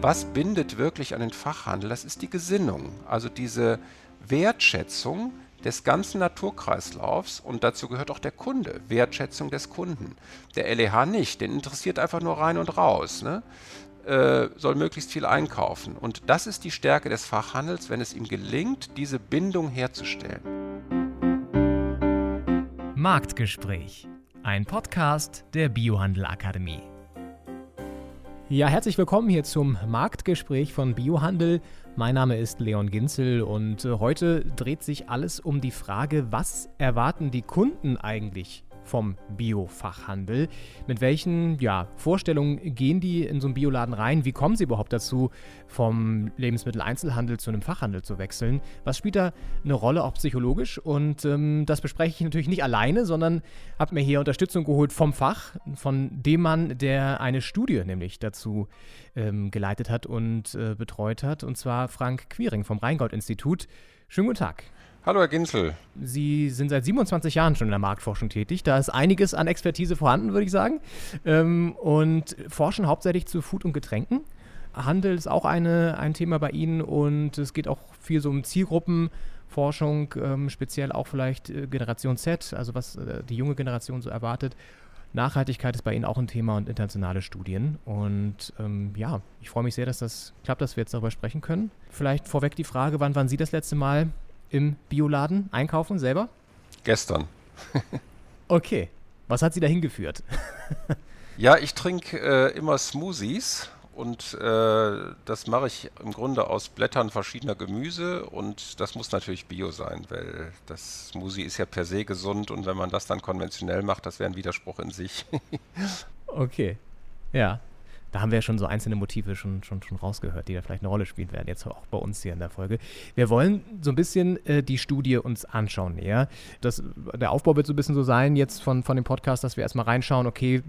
Was bindet wirklich an den Fachhandel? Das ist die Gesinnung, also diese Wertschätzung des ganzen Naturkreislaufs und dazu gehört auch der Kunde, Wertschätzung des Kunden. Der LEH nicht, den interessiert einfach nur rein und raus, ne? äh, soll möglichst viel einkaufen. Und das ist die Stärke des Fachhandels, wenn es ihm gelingt, diese Bindung herzustellen. Marktgespräch, ein Podcast der Biohandelakademie. Ja, herzlich willkommen hier zum Marktgespräch von Biohandel. Mein Name ist Leon Ginzel und äh, heute dreht sich alles um die Frage, was erwarten die Kunden eigentlich vom Biofachhandel. Mit welchen ja, Vorstellungen gehen die in so einen Bioladen rein? Wie kommen sie überhaupt dazu, vom Lebensmitteleinzelhandel zu einem Fachhandel zu wechseln? Was spielt da eine Rolle, auch psychologisch? Und ähm, das bespreche ich natürlich nicht alleine, sondern habe mir hier Unterstützung geholt vom Fach, von dem Mann, der eine Studie nämlich dazu ähm, geleitet hat und äh, betreut hat, und zwar Frank Quiring vom Rheingold-Institut. Schönen guten Tag. Hallo Herr Ginzel. Sie sind seit 27 Jahren schon in der Marktforschung tätig. Da ist einiges an Expertise vorhanden, würde ich sagen. Ähm, und forschen hauptsächlich zu Food und Getränken. Handel ist auch eine, ein Thema bei Ihnen und es geht auch viel so um Zielgruppenforschung, ähm, speziell auch vielleicht äh, Generation Z, also was äh, die junge Generation so erwartet. Nachhaltigkeit ist bei Ihnen auch ein Thema und internationale Studien. Und ähm, ja, ich freue mich sehr, dass das klappt, dass wir jetzt darüber sprechen können. Vielleicht vorweg die Frage, wann waren Sie das letzte Mal im Bioladen einkaufen selber? Gestern. okay. Was hat Sie dahin geführt? ja, ich trinke äh, immer Smoothies und äh, das mache ich im Grunde aus Blättern verschiedener Gemüse und das muss natürlich Bio sein, weil das Smoothie ist ja per se gesund und wenn man das dann konventionell macht, das wäre ein Widerspruch in sich. okay. Ja da haben wir ja schon so einzelne Motive schon, schon, schon rausgehört, die da vielleicht eine Rolle spielen werden, jetzt auch bei uns hier in der Folge. Wir wollen so ein bisschen äh, die Studie uns anschauen näher. Das, der Aufbau wird so ein bisschen so sein jetzt von, von dem Podcast, dass wir erstmal reinschauen, okay,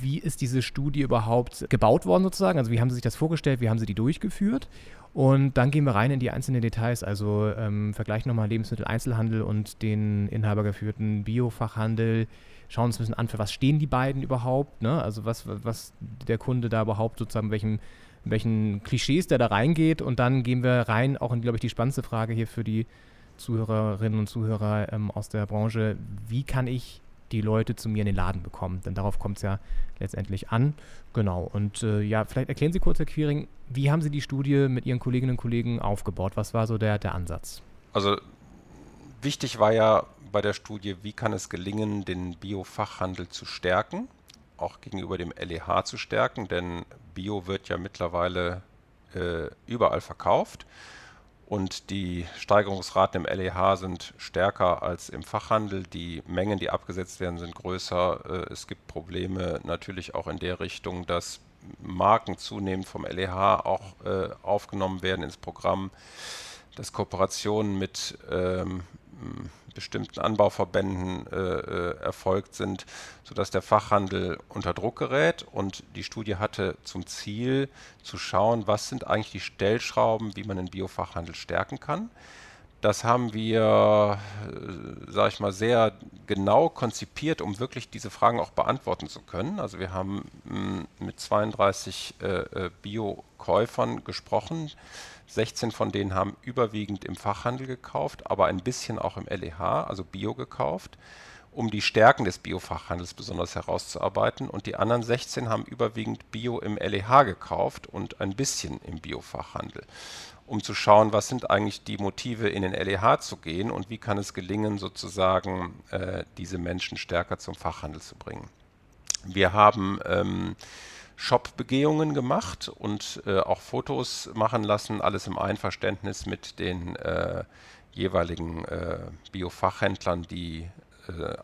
wie ist diese Studie überhaupt gebaut worden sozusagen? Also wie haben Sie sich das vorgestellt, wie haben Sie die durchgeführt? Und dann gehen wir rein in die einzelnen Details, also ähm, vergleichen nochmal Lebensmitteleinzelhandel und den inhabergeführten Biofachhandel schauen uns ein bisschen an, für was stehen die beiden überhaupt, ne? also was, was der Kunde da überhaupt sozusagen, welchen, welchen Klischees der da reingeht und dann gehen wir rein, auch in, glaube ich, die spannendste Frage hier für die Zuhörerinnen und Zuhörer ähm, aus der Branche, wie kann ich die Leute zu mir in den Laden bekommen? Denn darauf kommt es ja letztendlich an. Genau. Und äh, ja, vielleicht erklären Sie kurz, Herr Quiring, wie haben Sie die Studie mit Ihren Kolleginnen und Kollegen aufgebaut? Was war so der, der Ansatz? Also wichtig war ja bei der Studie, wie kann es gelingen, den Biofachhandel zu stärken, auch gegenüber dem LEH zu stärken, denn Bio wird ja mittlerweile äh, überall verkauft und die Steigerungsraten im LEH sind stärker als im Fachhandel. Die Mengen, die abgesetzt werden, sind größer. Äh, es gibt Probleme natürlich auch in der Richtung, dass Marken zunehmend vom LEH auch äh, aufgenommen werden ins Programm, dass Kooperationen mit ähm, bestimmten Anbauverbänden äh, äh, erfolgt sind, sodass der Fachhandel unter Druck gerät. Und die Studie hatte zum Ziel zu schauen, was sind eigentlich die Stellschrauben, wie man den Biofachhandel stärken kann. Das haben wir, äh, sage ich mal, sehr genau konzipiert, um wirklich diese Fragen auch beantworten zu können. Also wir haben mm, mit 32 äh, äh, Bio-Käufern gesprochen, 16 von denen haben überwiegend im Fachhandel gekauft, aber ein bisschen auch im LEH, also Bio gekauft, um die Stärken des Biofachhandels besonders herauszuarbeiten. Und die anderen 16 haben überwiegend Bio im LEH gekauft und ein bisschen im Biofachhandel, um zu schauen, was sind eigentlich die Motive, in den LEH zu gehen und wie kann es gelingen, sozusagen äh, diese Menschen stärker zum Fachhandel zu bringen. Wir haben ähm, Shop-Begehungen gemacht und äh, auch Fotos machen lassen, alles im Einverständnis mit den äh, jeweiligen äh, Biofachhändlern, die äh,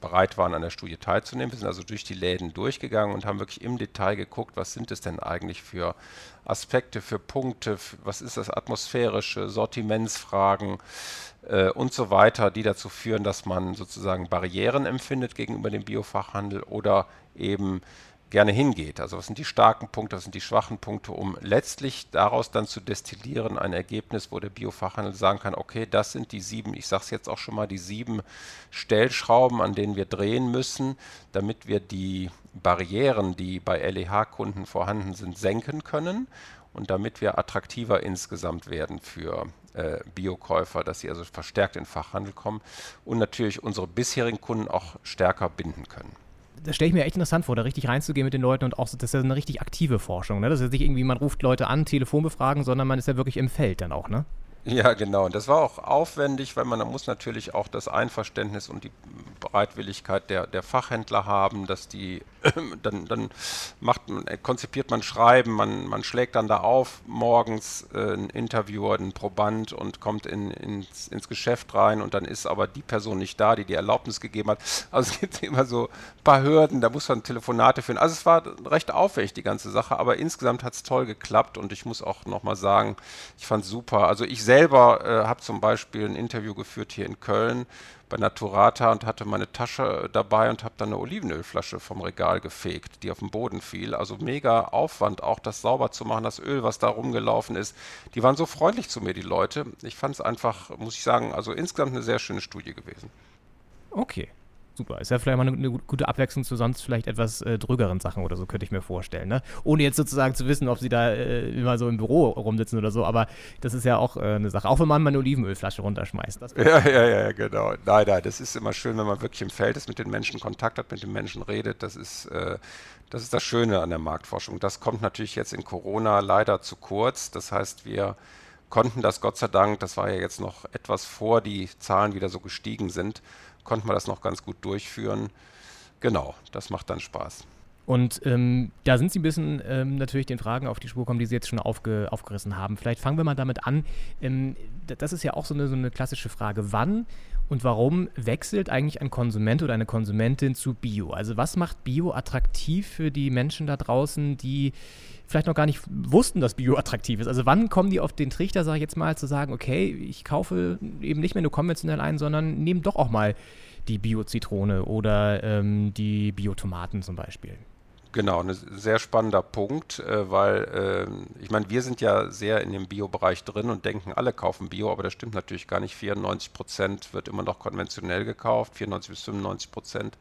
bereit waren, an der Studie teilzunehmen. Wir sind also durch die Läden durchgegangen und haben wirklich im Detail geguckt, was sind es denn eigentlich für Aspekte, für Punkte, was ist das atmosphärische, Sortimentsfragen äh, und so weiter, die dazu führen, dass man sozusagen Barrieren empfindet gegenüber dem Biofachhandel oder eben gerne hingeht. Also was sind die starken Punkte, was sind die schwachen Punkte, um letztlich daraus dann zu destillieren ein Ergebnis, wo der Biofachhandel sagen kann, okay, das sind die sieben, ich sage es jetzt auch schon mal, die sieben Stellschrauben, an denen wir drehen müssen, damit wir die Barrieren, die bei LEH-Kunden vorhanden sind, senken können und damit wir attraktiver insgesamt werden für äh, Biokäufer, dass sie also verstärkt in den Fachhandel kommen und natürlich unsere bisherigen Kunden auch stärker binden können das stelle ich mir echt interessant vor, da richtig reinzugehen mit den Leuten und auch, das ist ja eine richtig aktive Forschung, ne? Das ist ja nicht irgendwie, man ruft Leute an, Telefon befragen, sondern man ist ja wirklich im Feld dann auch, ne? Ja, genau. Und das war auch aufwendig, weil man da muss natürlich auch das Einverständnis und die Bereitwilligkeit der, der Fachhändler haben, dass die dann, dann macht, konzipiert man Schreiben, man, man schlägt dann da auf morgens äh, ein Interviewer, ein Proband und kommt in, ins, ins Geschäft rein und dann ist aber die Person nicht da, die die Erlaubnis gegeben hat. Also es gibt immer so ein paar Hürden, da muss man Telefonate führen. Also es war recht aufwendig, die ganze Sache, aber insgesamt hat es toll geklappt und ich muss auch nochmal sagen, ich fand es super. Also ich selber äh, habe zum Beispiel ein Interview geführt hier in Köln bei Naturata und hatte meine Tasche dabei und habe dann eine Olivenölflasche vom Regal gefegt, die auf den Boden fiel. Also mega Aufwand, auch das sauber zu machen, das Öl, was da rumgelaufen ist. Die waren so freundlich zu mir, die Leute. Ich fand es einfach, muss ich sagen, also insgesamt eine sehr schöne Studie gewesen. Okay, super. Ist ja vielleicht mal eine, eine gute Abwechslung zu sonst vielleicht etwas äh, drögeren Sachen oder so, könnte ich mir vorstellen. Ne? Ohne jetzt sozusagen zu wissen, ob sie da äh, immer so im Büro rumsitzen oder so, aber das ist ja auch äh, eine Sache. Auch wenn man mal eine Olivenölflasche runterschmeißt. ja, ja, ja, genau. Nein, nein, das ist immer schön, wenn man wirklich im Feld ist, mit den Menschen Kontakt hat, mit den Menschen redet. Das ist, äh, das ist das Schöne an der Marktforschung. Das kommt natürlich jetzt in Corona leider zu kurz. Das heißt, wir konnten das Gott sei Dank, das war ja jetzt noch etwas vor die Zahlen wieder so gestiegen sind, konnte man das noch ganz gut durchführen. Genau, das macht dann Spaß. Und ähm, da sind Sie ein bisschen ähm, natürlich den Fragen auf die Spur gekommen, die Sie jetzt schon aufge aufgerissen haben. Vielleicht fangen wir mal damit an. Ähm, das ist ja auch so eine, so eine klassische Frage. Wann und warum wechselt eigentlich ein Konsument oder eine Konsumentin zu Bio? Also was macht Bio attraktiv für die Menschen da draußen, die vielleicht noch gar nicht wussten, dass Bio attraktiv ist? Also wann kommen die auf den Trichter, sage ich jetzt mal, zu sagen, okay, ich kaufe eben nicht mehr nur konventionell ein, sondern nehme doch auch mal die Bio-Zitrone oder ähm, die Bio-Tomaten zum Beispiel? Genau, ein sehr spannender Punkt, äh, weil äh, ich meine, wir sind ja sehr in dem Bio-Bereich drin und denken, alle kaufen Bio, aber das stimmt natürlich gar nicht. 94 Prozent wird immer noch konventionell gekauft, 94 bis 95 Prozent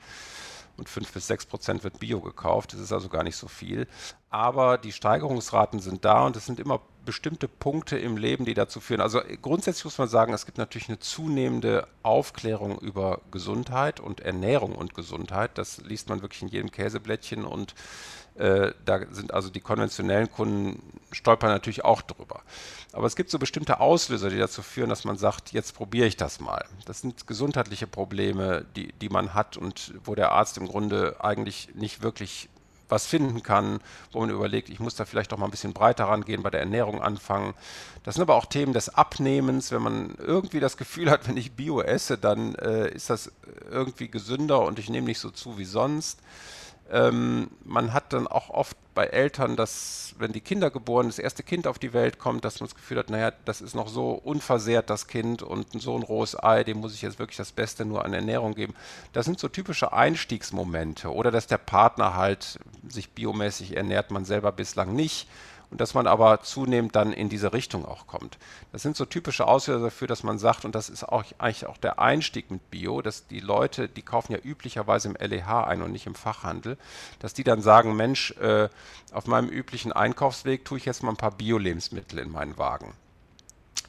und 5 bis 6 Prozent wird Bio gekauft. Das ist also gar nicht so viel. Aber die Steigerungsraten sind da und es sind immer bestimmte Punkte im Leben, die dazu führen. Also grundsätzlich muss man sagen, es gibt natürlich eine zunehmende Aufklärung über Gesundheit und Ernährung und Gesundheit. Das liest man wirklich in jedem Käseblättchen und äh, da sind also die konventionellen Kunden stolpern natürlich auch drüber. Aber es gibt so bestimmte Auslöser, die dazu führen, dass man sagt, jetzt probiere ich das mal. Das sind gesundheitliche Probleme, die, die man hat und wo der Arzt im Grunde eigentlich nicht wirklich was finden kann, wo man überlegt, ich muss da vielleicht doch mal ein bisschen breiter rangehen, bei der Ernährung anfangen. Das sind aber auch Themen des Abnehmens. Wenn man irgendwie das Gefühl hat, wenn ich Bio esse, dann äh, ist das irgendwie gesünder und ich nehme nicht so zu wie sonst. Ähm, man hat dann auch oft bei Eltern, dass, wenn die Kinder geboren, das erste Kind auf die Welt kommt, dass man das Gefühl hat, naja, das ist noch so unversehrt, das Kind, und so ein rohes Ei, dem muss ich jetzt wirklich das Beste nur an Ernährung geben. Das sind so typische Einstiegsmomente. Oder dass der Partner halt sich biomäßig ernährt, man selber bislang nicht und dass man aber zunehmend dann in diese Richtung auch kommt. Das sind so typische Auslöser dafür, dass man sagt, und das ist auch eigentlich auch der Einstieg mit Bio, dass die Leute, die kaufen ja üblicherweise im LEH ein und nicht im Fachhandel, dass die dann sagen, Mensch, äh, auf meinem üblichen Einkaufsweg tue ich jetzt mal ein paar Bio-Lebensmittel in meinen Wagen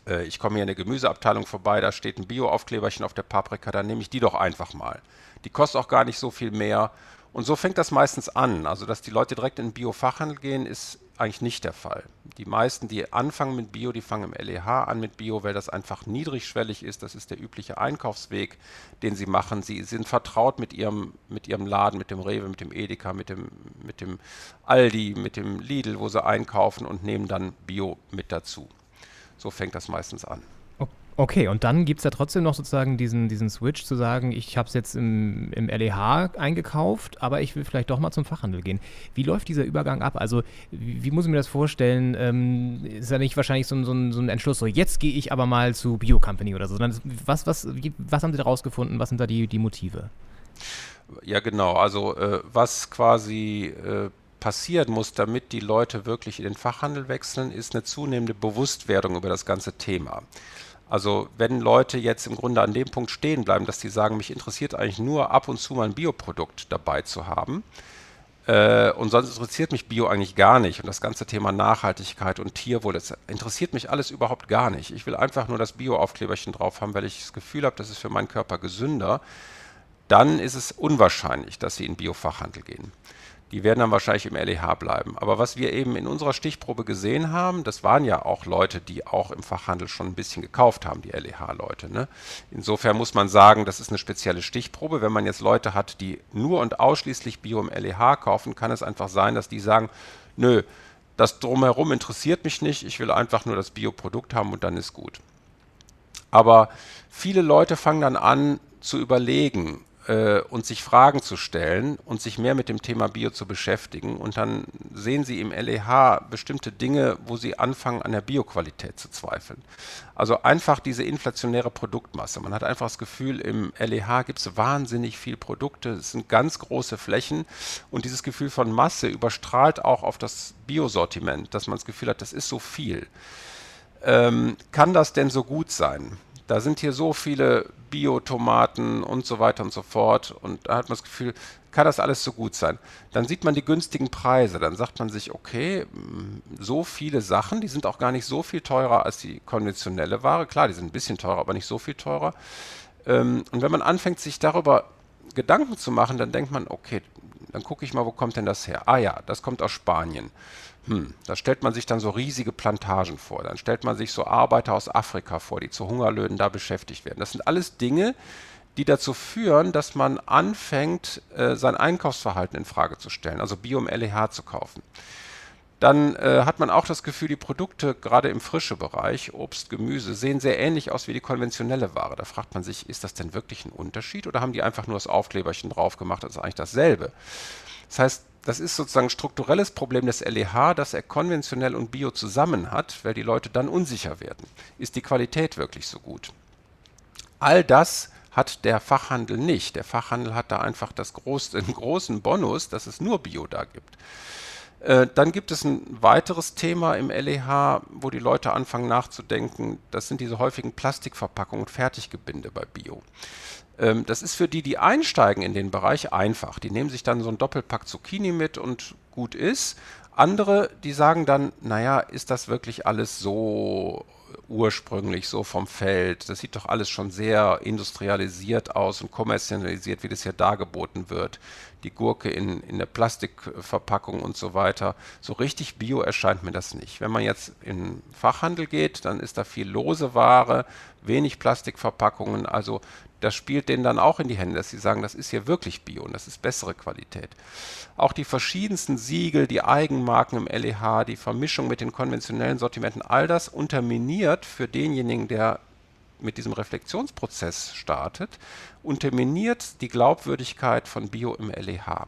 äh, ich komme hier in der Gemüseabteilung vorbei, da steht ein Bio-Aufkleberchen auf der Paprika, dann nehme ich die doch einfach mal. Die kostet auch gar nicht so viel mehr. Und so fängt das meistens an. Also, dass die Leute direkt in den Bio-Fachhandel gehen, ist eigentlich nicht der Fall. Die meisten, die anfangen mit Bio, die fangen im LEH an mit Bio, weil das einfach niedrigschwellig ist. Das ist der übliche Einkaufsweg, den sie machen. Sie sind vertraut mit ihrem, mit ihrem Laden, mit dem Rewe, mit dem Edeka, mit dem, mit dem Aldi, mit dem Lidl, wo sie einkaufen und nehmen dann Bio mit dazu. So fängt das meistens an. Okay, und dann gibt es ja trotzdem noch sozusagen diesen, diesen Switch zu sagen, ich habe es jetzt im, im LEH eingekauft, aber ich will vielleicht doch mal zum Fachhandel gehen. Wie läuft dieser Übergang ab? Also wie, wie muss ich mir das vorstellen? Ähm, ist ja nicht wahrscheinlich so, so, ein, so ein Entschluss, so jetzt gehe ich aber mal zu Bio Company oder so, sondern was, was, was haben Sie da rausgefunden? Was sind da die, die Motive? Ja, genau. Also äh, was quasi äh, passieren muss, damit die Leute wirklich in den Fachhandel wechseln, ist eine zunehmende Bewusstwerdung über das ganze Thema. Also wenn Leute jetzt im Grunde an dem Punkt stehen bleiben, dass sie sagen, mich interessiert eigentlich nur ab und zu mal ein Bioprodukt dabei zu haben, Äh, und sonst interessiert mich Bio eigentlich gar nicht. Und das ganze Thema Nachhaltigkeit und Tierwohl, das interessiert mich alles überhaupt gar nicht. Ich will einfach nur das Bio-Aufkleberchen drauf haben, weil ich das Gefühl habe, das ist für meinen Körper gesünder. Dann ist es unwahrscheinlich, dass sie in Biofachhandel gehen. Die werden dann wahrscheinlich im LEH bleiben. Aber was wir eben in unserer Stichprobe gesehen haben, das waren ja auch Leute, die auch im Fachhandel schon ein bisschen gekauft haben, die LEH-Leute. Ne? Insofern muss man sagen, das ist eine spezielle Stichprobe. Wenn man jetzt Leute hat, die nur und ausschließlich Bio im LEH kaufen, kann es einfach sein, dass die sagen, nö, das drumherum interessiert mich nicht, ich will einfach nur das Bioprodukt haben und dann ist gut. Aber viele Leute fangen dann an zu überlegen, äh, und sich Fragen zu stellen und sich mehr mit dem Thema Bio zu beschäftigen. Und dann sehen Sie im LEH bestimmte Dinge, wo Sie anfangen, an der Bioqualität zu zweifeln. Also einfach diese inflationäre Produktmasse. Man hat einfach das Gefühl, im LEH gibt es wahnsinnig viel Produkte, es sind ganz große Flächen und dieses Gefühl von Masse überstrahlt auch auf das Biosortiment, dass man das Gefühl hat, das ist so viel. Ähm, kann das denn so gut sein? Da sind hier so viele Bio-Tomaten und so weiter und so fort. Und da hat man das Gefühl, kann das alles so gut sein? Dann sieht man die günstigen Preise. Dann sagt man sich, okay, mm, so viele Sachen, die sind auch gar nicht so viel teurer als die konventionelle Ware. Klar, die sind ein bisschen teurer, aber nicht so viel teurer. Ähm, und wenn man anfängt, sich darüber Gedanken zu machen, dann denkt man, okay, dann gucke ich mal, wo kommt denn das her? Ah ja, das kommt aus Spanien. Hm, da stellt man sich dann so riesige Plantagen vor. Dann stellt man sich so Arbeiter aus Afrika vor, die zu Hungerlöhnen da beschäftigt werden. Das sind alles Dinge, die dazu führen, dass man anfängt, äh, sein Einkaufsverhalten in Frage zu stellen, also Bio im LEH zu kaufen. Dann äh, hat man auch das Gefühl, die Produkte, gerade im frischen Bereich, Obst, Gemüse, sehen sehr ähnlich aus wie die konventionelle Ware. Da fragt man sich, ist das denn wirklich ein Unterschied oder haben die einfach nur das Aufkleberchen drauf gemacht? Das ist eigentlich dasselbe. Das heißt, das ist sozusagen ein strukturelles Problem des LEH, dass er konventionell und Bio zusammen hat, weil die Leute dann unsicher werden. Ist die Qualität wirklich so gut? All das hat der Fachhandel nicht. Der Fachhandel hat da einfach das groß, den großen Bonus, dass es nur Bio da gibt. Äh, dann gibt es ein weiteres Thema im LEH, wo die Leute anfangen nachzudenken. Das sind diese häufigen Plastikverpackungen und Fertiggebinde bei Bio. Ähm, das ist für die, die einsteigen in den Bereich, einfach. Die nehmen sich dann so ein Doppelpack Zucchini mit und gut ist. Andere, die sagen dann, naja, ist das wirklich alles so ursprünglich, so vom Feld? Das sieht doch alles schon sehr industrialisiert aus und kommerzialisiert, wie das hier dargeboten wird. Die Gurke in, in der Plastikverpackung und so weiter. So richtig bio erscheint mir das nicht. Wenn man jetzt in Fachhandel geht, dann ist da viel lose Ware, wenig Plastikverpackungen. Also das spielt denen dann auch in die Hände, dass sie sagen, das ist hier wirklich Bio und das ist bessere Qualität. Auch die verschiedensten Siegel, die Eigenmarken im LEH, die Vermischung mit den konventionellen Sortimenten, all das unterminiert für denjenigen, der mit diesem Reflexionsprozess startet, unterminiert die Glaubwürdigkeit von Bio im LEH.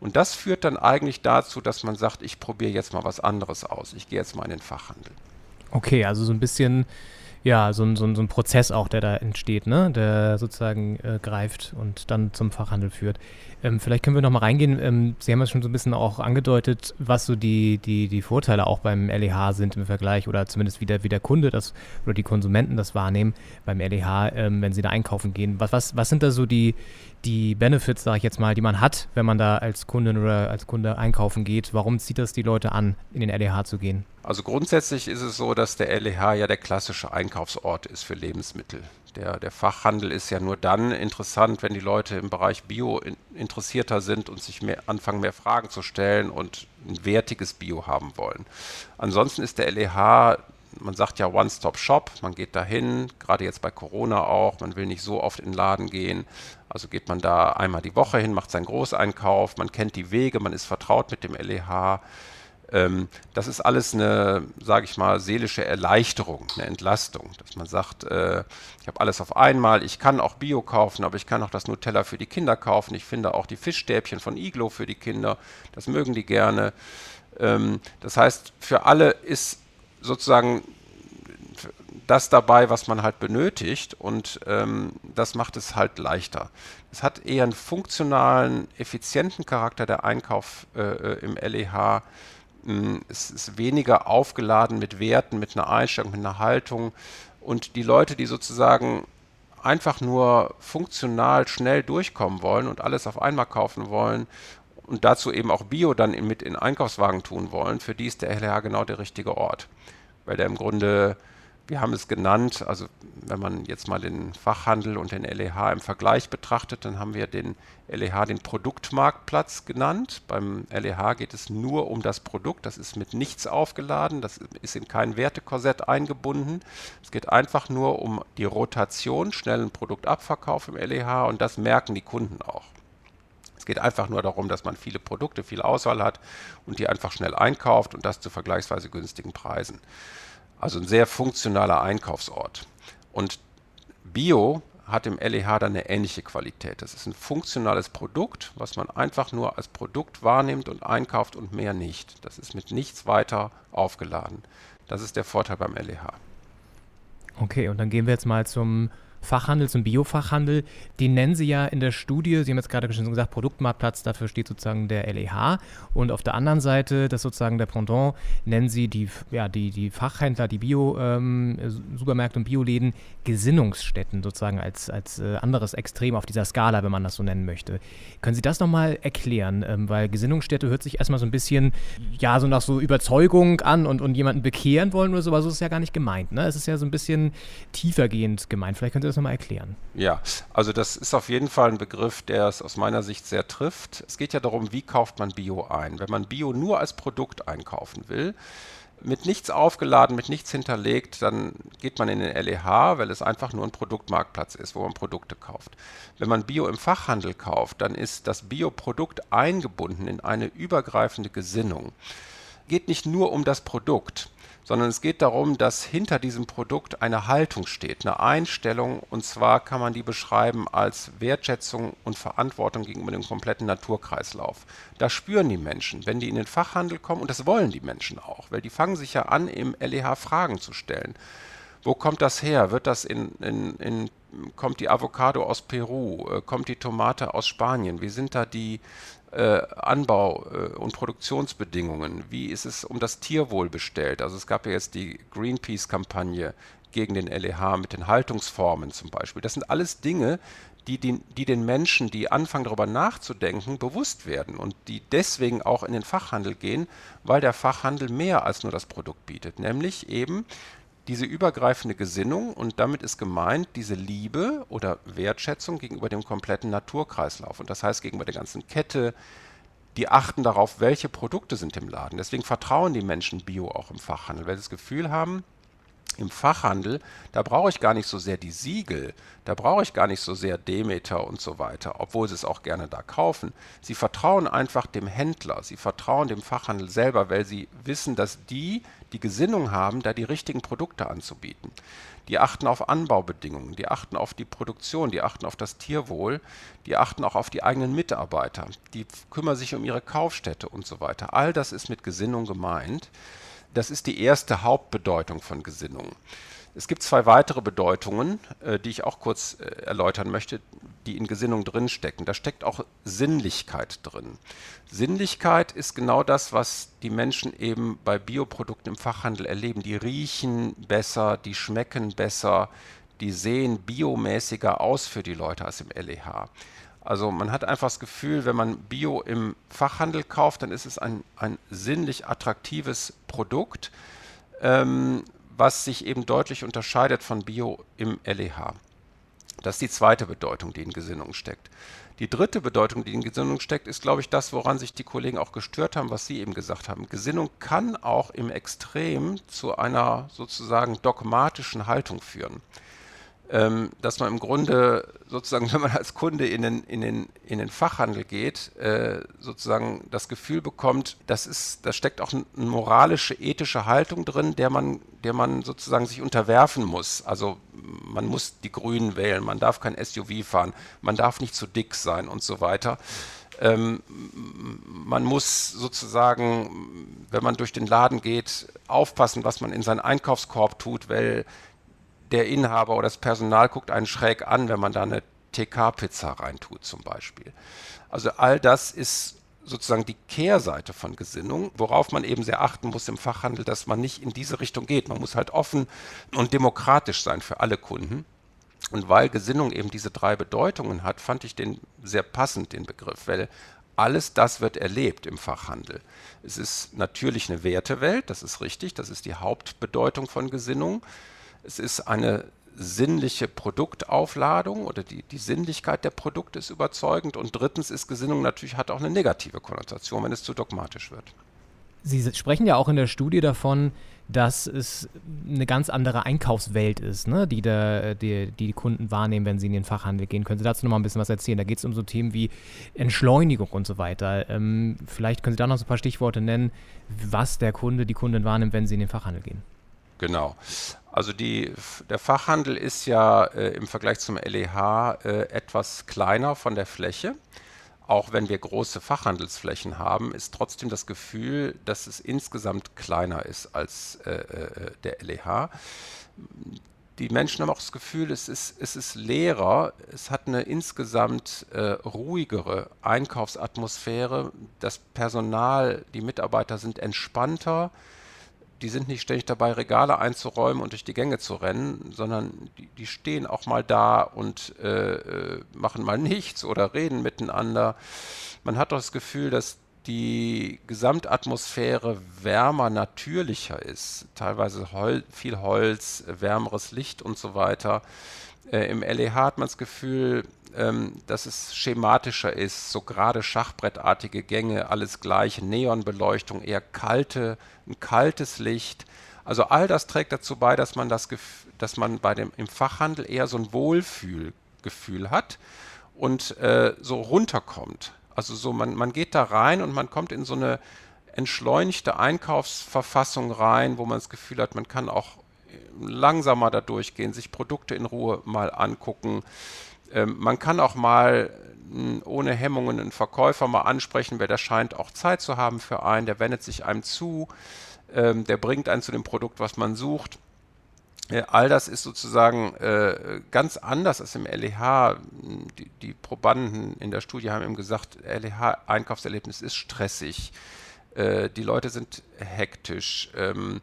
Und das führt dann eigentlich dazu, dass man sagt, ich probiere jetzt mal was anderes aus. Ich gehe jetzt mal in den Fachhandel. Okay, also so ein bisschen ja, so ein, so, ein, so ein Prozess auch, der da entsteht, ne? der sozusagen äh, greift und dann zum Fachhandel führt. Ähm, vielleicht können wir noch mal reingehen. Ähm, Sie haben ja schon so ein bisschen auch angedeutet, was so die, die, die Vorteile auch beim LEH sind im Vergleich oder zumindest wie der, wie der Kunde das oder die Konsumenten das wahrnehmen beim LEH, ähm, wenn sie da einkaufen gehen. Was, was, was sind da so die, die Benefits, sage ich jetzt mal, die man hat, wenn man da als Kundin oder als Kunde einkaufen geht? Warum zieht das die Leute an, in den LEH zu gehen? Also grundsätzlich ist es so, dass der LEH ja der klassische Einkaufsort ist für Lebensmittel. Der, der Fachhandel ist ja nur dann interessant, wenn die Leute im Bereich Bio in, interessierter sind und sich mehr, anfangen, mehr Fragen zu stellen und ein wertiges Bio haben wollen. Ansonsten ist der LEH man sagt ja One-Stop-Shop, man geht dahin, gerade jetzt bei Corona auch, man will nicht so oft in den Laden gehen, also geht man da einmal die Woche hin, macht seinen Großeinkauf, man kennt die Wege, man ist vertraut mit dem LEH. Ähm, das ist alles eine, sage ich mal, seelische Erleichterung, eine Entlastung, dass man sagt, äh, ich habe alles auf einmal, ich kann auch Bio kaufen, aber ich kann auch das Nutella für die Kinder kaufen, ich finde auch die Fischstäbchen von Iglo für die Kinder, das mögen die gerne. Ähm, das heißt, für alle ist sozusagen das dabei, was man halt benötigt und ähm, das macht es halt leichter. Es hat eher einen funktionalen, effizienten Charakter, der Einkauf äh, äh im LEH. Hm, es ist weniger aufgeladen mit Werten, mit einer Einstellung, mit einer Haltung und die Leute, die sozusagen einfach nur funktional schnell durchkommen wollen und alles auf einmal kaufen wollen und dazu eben auch Bio dann mit in Einkaufswagen tun wollen, für die ist der LEH genau der richtige Ort. Weil der im Grunde, wir haben es genannt, also wenn man jetzt mal den Fachhandel und den LEH im Vergleich betrachtet, dann haben wir den LEH den Produktmarktplatz genannt. Beim LEH geht es nur um das Produkt, das ist mit nichts aufgeladen, das ist in kein Wertekorsett eingebunden. Es geht einfach nur um die Rotation, schnellen Produktabverkauf im LEH und das merken die Kunden auch. Es geht einfach nur darum, dass man viele Produkte, viel Auswahl hat und die einfach schnell einkauft und das zu vergleichsweise günstigen Preisen. Also ein sehr funktionaler Einkaufsort. Und Bio hat im LEH dann eine ähnliche Qualität. Das ist ein funktionales Produkt, was man einfach nur als Produkt wahrnimmt und einkauft und mehr nicht. Das ist mit nichts weiter aufgeladen. Das ist der Vorteil beim LEH. Okay, und dann gehen wir jetzt mal zum Fachhandel, zum Biofachhandel, den nennen Sie ja in der Studie, Sie haben jetzt gerade schon gesagt, Produktmarktplatz, dafür steht sozusagen der LEH. Und auf der anderen Seite, das sozusagen der Pendant, nennen Sie die, ja, die, die Fachhändler, die Bio-Supermärkte ähm, und Bioläden Gesinnungsstätten sozusagen als, als äh, anderes Extrem auf dieser Skala, wenn man das so nennen möchte. Können Sie das nochmal erklären? Ähm, weil Gesinnungsstätte hört sich erstmal so ein bisschen, ja, so nach so Überzeugung an und, und jemanden bekehren wollen oder so, aber so ist es ja gar nicht gemeint. Ne? Es ist ja so ein bisschen tiefergehend gemeint. Vielleicht können Sie das nochmal erklären? Ja, also das ist auf jeden Fall ein Begriff, der es aus meiner Sicht sehr trifft. Es geht ja darum, wie kauft man Bio ein. Wenn man Bio nur als Produkt einkaufen will, mit nichts aufgeladen, mit nichts hinterlegt, dann geht man in den LEH, weil es einfach nur ein Produktmarktplatz ist, wo man Produkte kauft. Wenn man Bio im Fachhandel kauft, dann ist das Bioprodukt eingebunden in eine übergreifende Gesinnung. Geht nicht nur um das Produkt sondern es geht darum, dass hinter diesem Produkt eine Haltung steht, eine Einstellung, und zwar kann man die beschreiben als Wertschätzung und Verantwortung gegenüber dem kompletten Naturkreislauf. Das spüren die Menschen, wenn die in den Fachhandel kommen, und das wollen die Menschen auch, weil die fangen sich ja an, im LEH Fragen zu stellen. Wo kommt das her? Wird das in, in, in kommt die Avocado aus Peru? Äh, kommt die Tomate aus Spanien? Wie sind da die äh, Anbau- äh, und Produktionsbedingungen? Wie ist es um das Tierwohl bestellt? Also es gab ja jetzt die Greenpeace-Kampagne gegen den LEH mit den Haltungsformen zum Beispiel. Das sind alles Dinge, die den, die den Menschen, die anfangen darüber nachzudenken, bewusst werden und die deswegen auch in den Fachhandel gehen, weil der Fachhandel mehr als nur das Produkt bietet, nämlich eben diese übergreifende Gesinnung und damit ist gemeint diese Liebe oder Wertschätzung gegenüber dem kompletten Naturkreislauf und das heißt gegenüber der ganzen Kette. Die achten darauf, welche Produkte sind im Laden. Deswegen vertrauen die Menschen Bio auch im Fachhandel, weil sie das Gefühl haben, im Fachhandel, da brauche ich gar nicht so sehr die Siegel, da brauche ich gar nicht so sehr Demeter und so weiter, obwohl sie es auch gerne da kaufen. Sie vertrauen einfach dem Händler, sie vertrauen dem Fachhandel selber, weil sie wissen, dass die die Gesinnung haben, da die richtigen Produkte anzubieten. Die achten auf Anbaubedingungen, die achten auf die Produktion, die achten auf das Tierwohl, die achten auch auf die eigenen Mitarbeiter, die kümmern sich um ihre Kaufstätte und so weiter. All das ist mit Gesinnung gemeint. Das ist die erste Hauptbedeutung von Gesinnung. Es gibt zwei weitere Bedeutungen, äh, die ich auch kurz äh, erläutern möchte, die in Gesinnung drinstecken. Da steckt auch Sinnlichkeit drin. Sinnlichkeit ist genau das, was die Menschen eben bei Bioprodukten im Fachhandel erleben. Die riechen besser, die schmecken besser, die sehen biomäßiger aus für die Leute als im LEH. Also man hat einfach das Gefühl, wenn man Bio im Fachhandel kauft, dann ist es ein, ein sinnlich attraktives Produkt, ähm, was sich eben deutlich unterscheidet von Bio im LEH. Das ist die zweite Bedeutung, die in Gesinnung steckt. Die dritte Bedeutung, die in Gesinnung steckt, ist, glaube ich, das, woran sich die Kollegen auch gestört haben, was Sie eben gesagt haben. Gesinnung kann auch im Extrem zu einer sozusagen dogmatischen Haltung führen ähm, dass man im Grunde sozusagen, wenn man als Kunde in den, in den, in den Fachhandel geht, äh, sozusagen das Gefühl bekommt, das ist, da steckt auch eine moralische, ethische Haltung drin, der man, der man sozusagen sich unterwerfen muss. Also man muss die Grünen wählen, man darf kein SUV fahren, man darf nicht zu dick sein und so weiter. Ähm, man muss sozusagen, wenn man durch den Laden geht, aufpassen, was man in seinen Einkaufskorb tut, weil der Inhaber oder das Personal guckt einen schräg an, wenn man da eine TK-Pizza reintut zum Beispiel. Also all das ist sozusagen die Kehrseite von Gesinnung, worauf man eben sehr achten muss im Fachhandel, dass man nicht in diese Richtung geht. Man muss halt offen und demokratisch sein für alle Kunden. Und weil Gesinnung eben diese drei Bedeutungen hat, fand ich den sehr passend, den Begriff, weil alles das wird erlebt im Fachhandel. Es ist natürlich eine Wertewelt, das ist richtig, das ist die Hauptbedeutung von Gesinnung. Es ist eine sinnliche Produktaufladung oder die, die Sinnlichkeit der Produkte ist überzeugend. Und drittens ist Gesinnung natürlich, hat auch eine negative Konnotation, wenn es zu dogmatisch wird. Sie sprechen ja auch in der Studie davon, dass es eine ganz andere Einkaufswelt ist, ne? die, da, die, die, die Kunden wahrnehmen, wenn sie in den Fachhandel gehen. Können Sie dazu noch mal ein bisschen was erzählen? Da geht es um so Themen wie Entschleunigung und so weiter. Ähm, vielleicht können Sie da noch so ein paar Stichworte nennen, was der Kunde, die Kundin wahrnimmt, wenn sie in den Fachhandel gehen. Genau. Also die, der Fachhandel ist ja äh, im Vergleich zum LEH äh, etwas kleiner von der Fläche auch wenn wir große Fachhandelsflächen haben, ist trotzdem das Gefühl, dass es insgesamt kleiner ist als äh, äh der LEH. Die Menschen haben auch das Gefühl, es ist, es ist leerer, es hat eine insgesamt äh, ruhigere Einkaufsatmosphäre. Das Personal, die Mitarbeiter sind entspannter die sind nicht ständig dabei, Regale einzuräumen und durch die Gänge zu rennen, sondern die, die stehen auch mal da und äh, äh, machen mal nichts oder reden miteinander. Man hat doch das Gefühl, dass die Gesamtatmosphäre wärmer, natürlicher ist. Teilweise Hol viel Holz, wärmeres Licht und so weiter. Äh, Im LEH hat man das Gefühl, ähm, dass es schematischer ist, so gerade schachbrettartige Gänge, alles gleiche, Neonbeleuchtung, eher kalte, ein kaltes Licht. Also all das trägt dazu bei, dass man das, dass man bei dem im Fachhandel eher so ein Wohlfühlgefühl hat und äh, so runterkommt. Also so man, man geht da rein und man kommt in so eine entschleunigte Einkaufsverfassung rein, wo man das Gefühl hat, man kann auch langsamer da durchgehen, sich Produkte in Ruhe mal angucken. Ähm, man kann auch mal ohne Hemmungen einen Verkäufer mal ansprechen, wer der scheint auch Zeit zu haben für einen, der wendet sich einem zu, ähm, der bringt einen zu dem Produkt, was man sucht. Äh, all das ist sozusagen äh, ganz anders als im LEH. Die, die, Probanden in der Studie haben eben gesagt, LEH-Einkaufserlebnis ist stressig. Äh, die Leute sind hektisch. Ähm,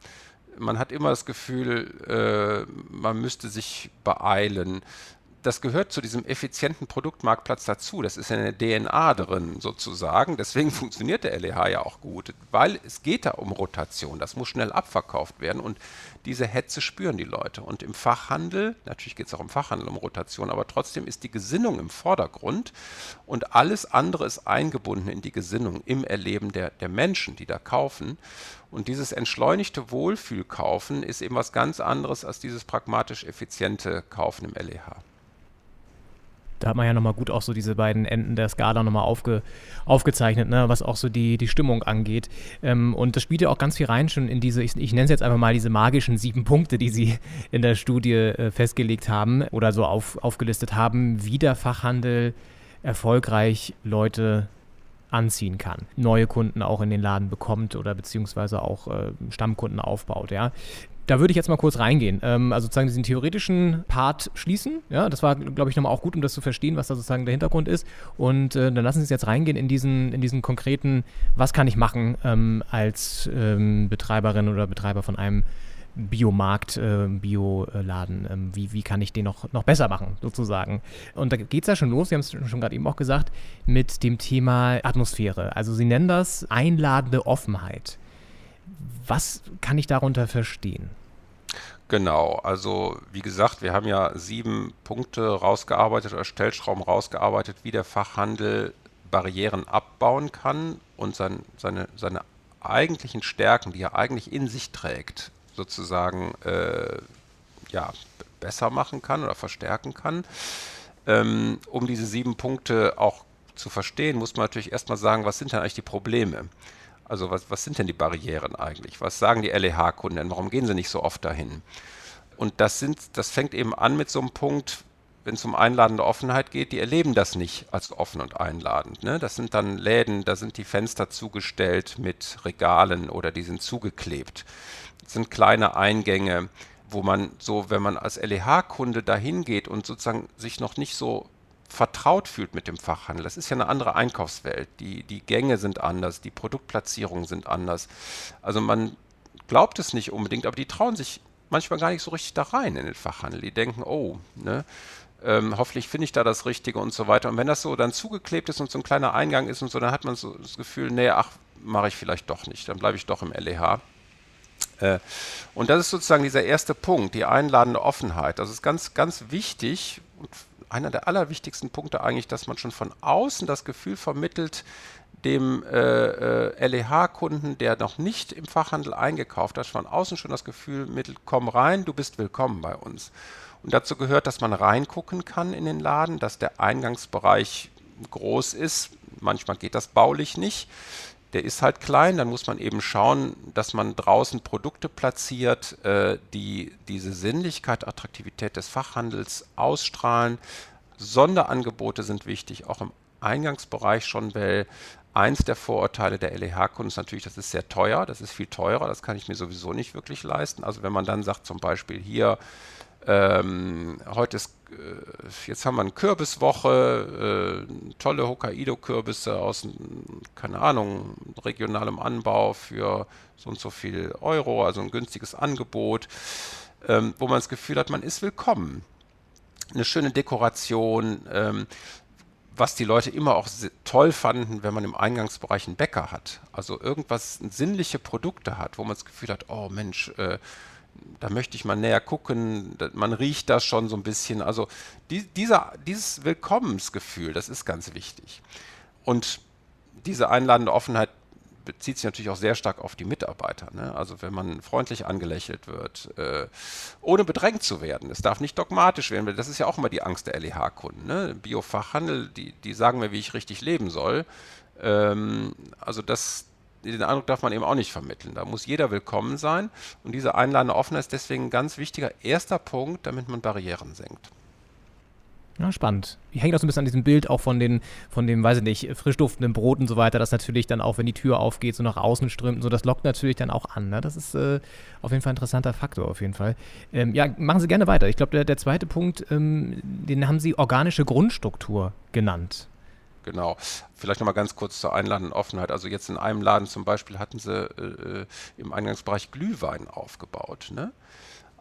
man hat immer das Gefühl, äh, man müsste sich beeilen das gehört zu diesem effizienten Produktmarktplatz dazu. Das ist in der DNA drin sozusagen. Deswegen funktioniert der LEH ja auch gut, weil es geht da um Rotation. Das muss schnell abverkauft werden und diese Hetze spüren die Leute. Und im Fachhandel, natürlich geht es auch im Fachhandel um Rotation, aber trotzdem ist die Gesinnung im Vordergrund und alles andere ist eingebunden in die Gesinnung, im Erleben der, der Menschen, die da kaufen. Und dieses entschleunigte Wohlfühlkaufen ist eben was ganz anderes als dieses pragmatisch effiziente Kaufen im LEH. Da hat man ja nochmal gut auch so diese beiden Enden der Skala nochmal aufge, aufgezeichnet, ne, was auch so die, die Stimmung angeht. Ähm, und das spielt ja auch ganz viel rein schon in diese, ich, ich nenne es jetzt einfach mal diese magischen sieben Punkte, die Sie in der Studie äh, festgelegt haben oder so auf, aufgelistet haben, wie der Fachhandel erfolgreich Leute anziehen kann, neue Kunden auch in den Laden bekommt oder beziehungsweise auch äh, Stammkunden aufbaut. Ja. Da würde ich jetzt mal kurz reingehen. Ähm, also sozusagen diesen theoretischen Part schließen. Ja, das war, glaube ich, nochmal auch gut, um das zu verstehen, was da sozusagen der Hintergrund ist. Und äh, dann lassen Sie uns jetzt reingehen in diesen, in diesen konkreten, was kann ich machen ähm, als ähm, Betreiberin oder Betreiber von einem Biomarkt, äh, Bioladen, wie, wie kann ich den noch, noch besser machen, sozusagen. Und da geht es ja schon los, Sie haben es schon gerade eben auch gesagt, mit dem Thema Atmosphäre. Also Sie nennen das einladende Offenheit. Was kann ich darunter verstehen? Genau, also wie gesagt, wir haben ja sieben Punkte rausgearbeitet oder Stellschrauben rausgearbeitet, wie der Fachhandel Barrieren abbauen kann und sein, seine, seine eigentlichen Stärken, die er eigentlich in sich trägt, sozusagen äh, ja, besser machen kann oder verstärken kann. Ähm, um diese sieben Punkte auch zu verstehen, muss man natürlich erstmal sagen, was sind denn eigentlich die Probleme? Also was, was sind denn die Barrieren eigentlich? Was sagen die LEH-Kunden? Warum gehen sie nicht so oft dahin? Und das, sind, das fängt eben an mit so einem Punkt, wenn es um einladende Offenheit geht, die erleben das nicht als offen und einladend. Ne? Das sind dann Läden, da sind die Fenster zugestellt mit Regalen oder die sind zugeklebt sind kleine Eingänge, wo man so, wenn man als LEH-Kunde dahin geht und sozusagen sich noch nicht so vertraut fühlt mit dem Fachhandel. Das ist ja eine andere Einkaufswelt. Die, die Gänge sind anders, die Produktplatzierungen sind anders. Also man glaubt es nicht unbedingt, aber die trauen sich manchmal gar nicht so richtig da rein in den Fachhandel. Die denken, oh, ne, ähm, hoffentlich finde ich da das Richtige und so weiter. Und wenn das so dann zugeklebt ist und so ein kleiner Eingang ist und so, dann hat man so das Gefühl, nee, ach, mache ich vielleicht doch nicht, dann bleibe ich doch im LEH. Äh, und das ist sozusagen dieser erste Punkt, die einladende Offenheit. Das ist ganz, ganz wichtig und einer der allerwichtigsten Punkte eigentlich, dass man schon von außen das Gefühl vermittelt, dem äh, äh, LEH-Kunden, der noch nicht im Fachhandel eingekauft hat, von außen schon das Gefühl mittelt, komm rein, du bist willkommen bei uns. Und dazu gehört, dass man reingucken kann in den Laden, dass der Eingangsbereich groß ist. Manchmal geht das baulich nicht. Der ist halt klein, dann muss man eben schauen, dass man draußen Produkte platziert, äh, die diese Sinnlichkeit, Attraktivität des Fachhandels ausstrahlen. Sonderangebote sind wichtig, auch im Eingangsbereich schon, weil eins der Vorurteile der LEH-Kunden ist natürlich, das ist sehr teuer, das ist viel teurer, das kann ich mir sowieso nicht wirklich leisten. Also wenn man dann sagt zum Beispiel hier, ähm, heute ist, äh, jetzt haben wir eine Kürbiswoche, äh, tolle Hokkaido-Kürbisse aus, keine Ahnung, regionalem Anbau für so und so viel Euro, also ein günstiges Angebot, ähm, wo man das Gefühl hat, man ist willkommen. Eine schöne Dekoration, ähm, was die Leute immer auch toll fanden, wenn man im Eingangsbereich einen Bäcker hat. Also irgendwas, sinnliche Produkte hat, wo man das Gefühl hat, oh Mensch, äh, da möchte ich mal näher gucken, man riecht das schon so ein bisschen. Also die, dieser, dieses Willkommensgefühl, das ist ganz wichtig. Und diese einladende Offenheit bezieht sich natürlich auch sehr stark auf die Mitarbeiter. Ne? Also wenn man freundlich angelächelt wird, äh, ohne bedrängt zu werden. Es darf nicht dogmatisch werden, weil das ist ja auch immer die Angst der LEH-Kunden. Ne? Biofachhandel, die, die sagen mir, wie ich richtig leben soll. Ähm, also das, den Eindruck darf man eben auch nicht vermitteln. Da muss jeder willkommen sein. Und diese einladende Offenheit ist deswegen ein ganz wichtiger erster Punkt, damit man Barrieren senkt. Ja, spannend. Ich hänge auch so ein bisschen an diesem Bild auch von den, von dem, weiß ich nicht, frisch duftenden Brot und so weiter, das natürlich dann auch, wenn die Tür aufgeht, so nach außen strömt und so, das lockt natürlich dann auch an. Ne? Das ist äh, auf jeden Fall ein interessanter Faktor, auf jeden Fall. Ähm, ja, machen Sie gerne weiter. Ich glaube, der, der zweite Punkt, ähm, den haben Sie organische Grundstruktur genannt. Genau. Vielleicht nochmal ganz kurz zur einladenden Offenheit. Also jetzt in einem Laden zum Beispiel hatten sie äh, im Eingangsbereich Glühwein aufgebaut. Ne?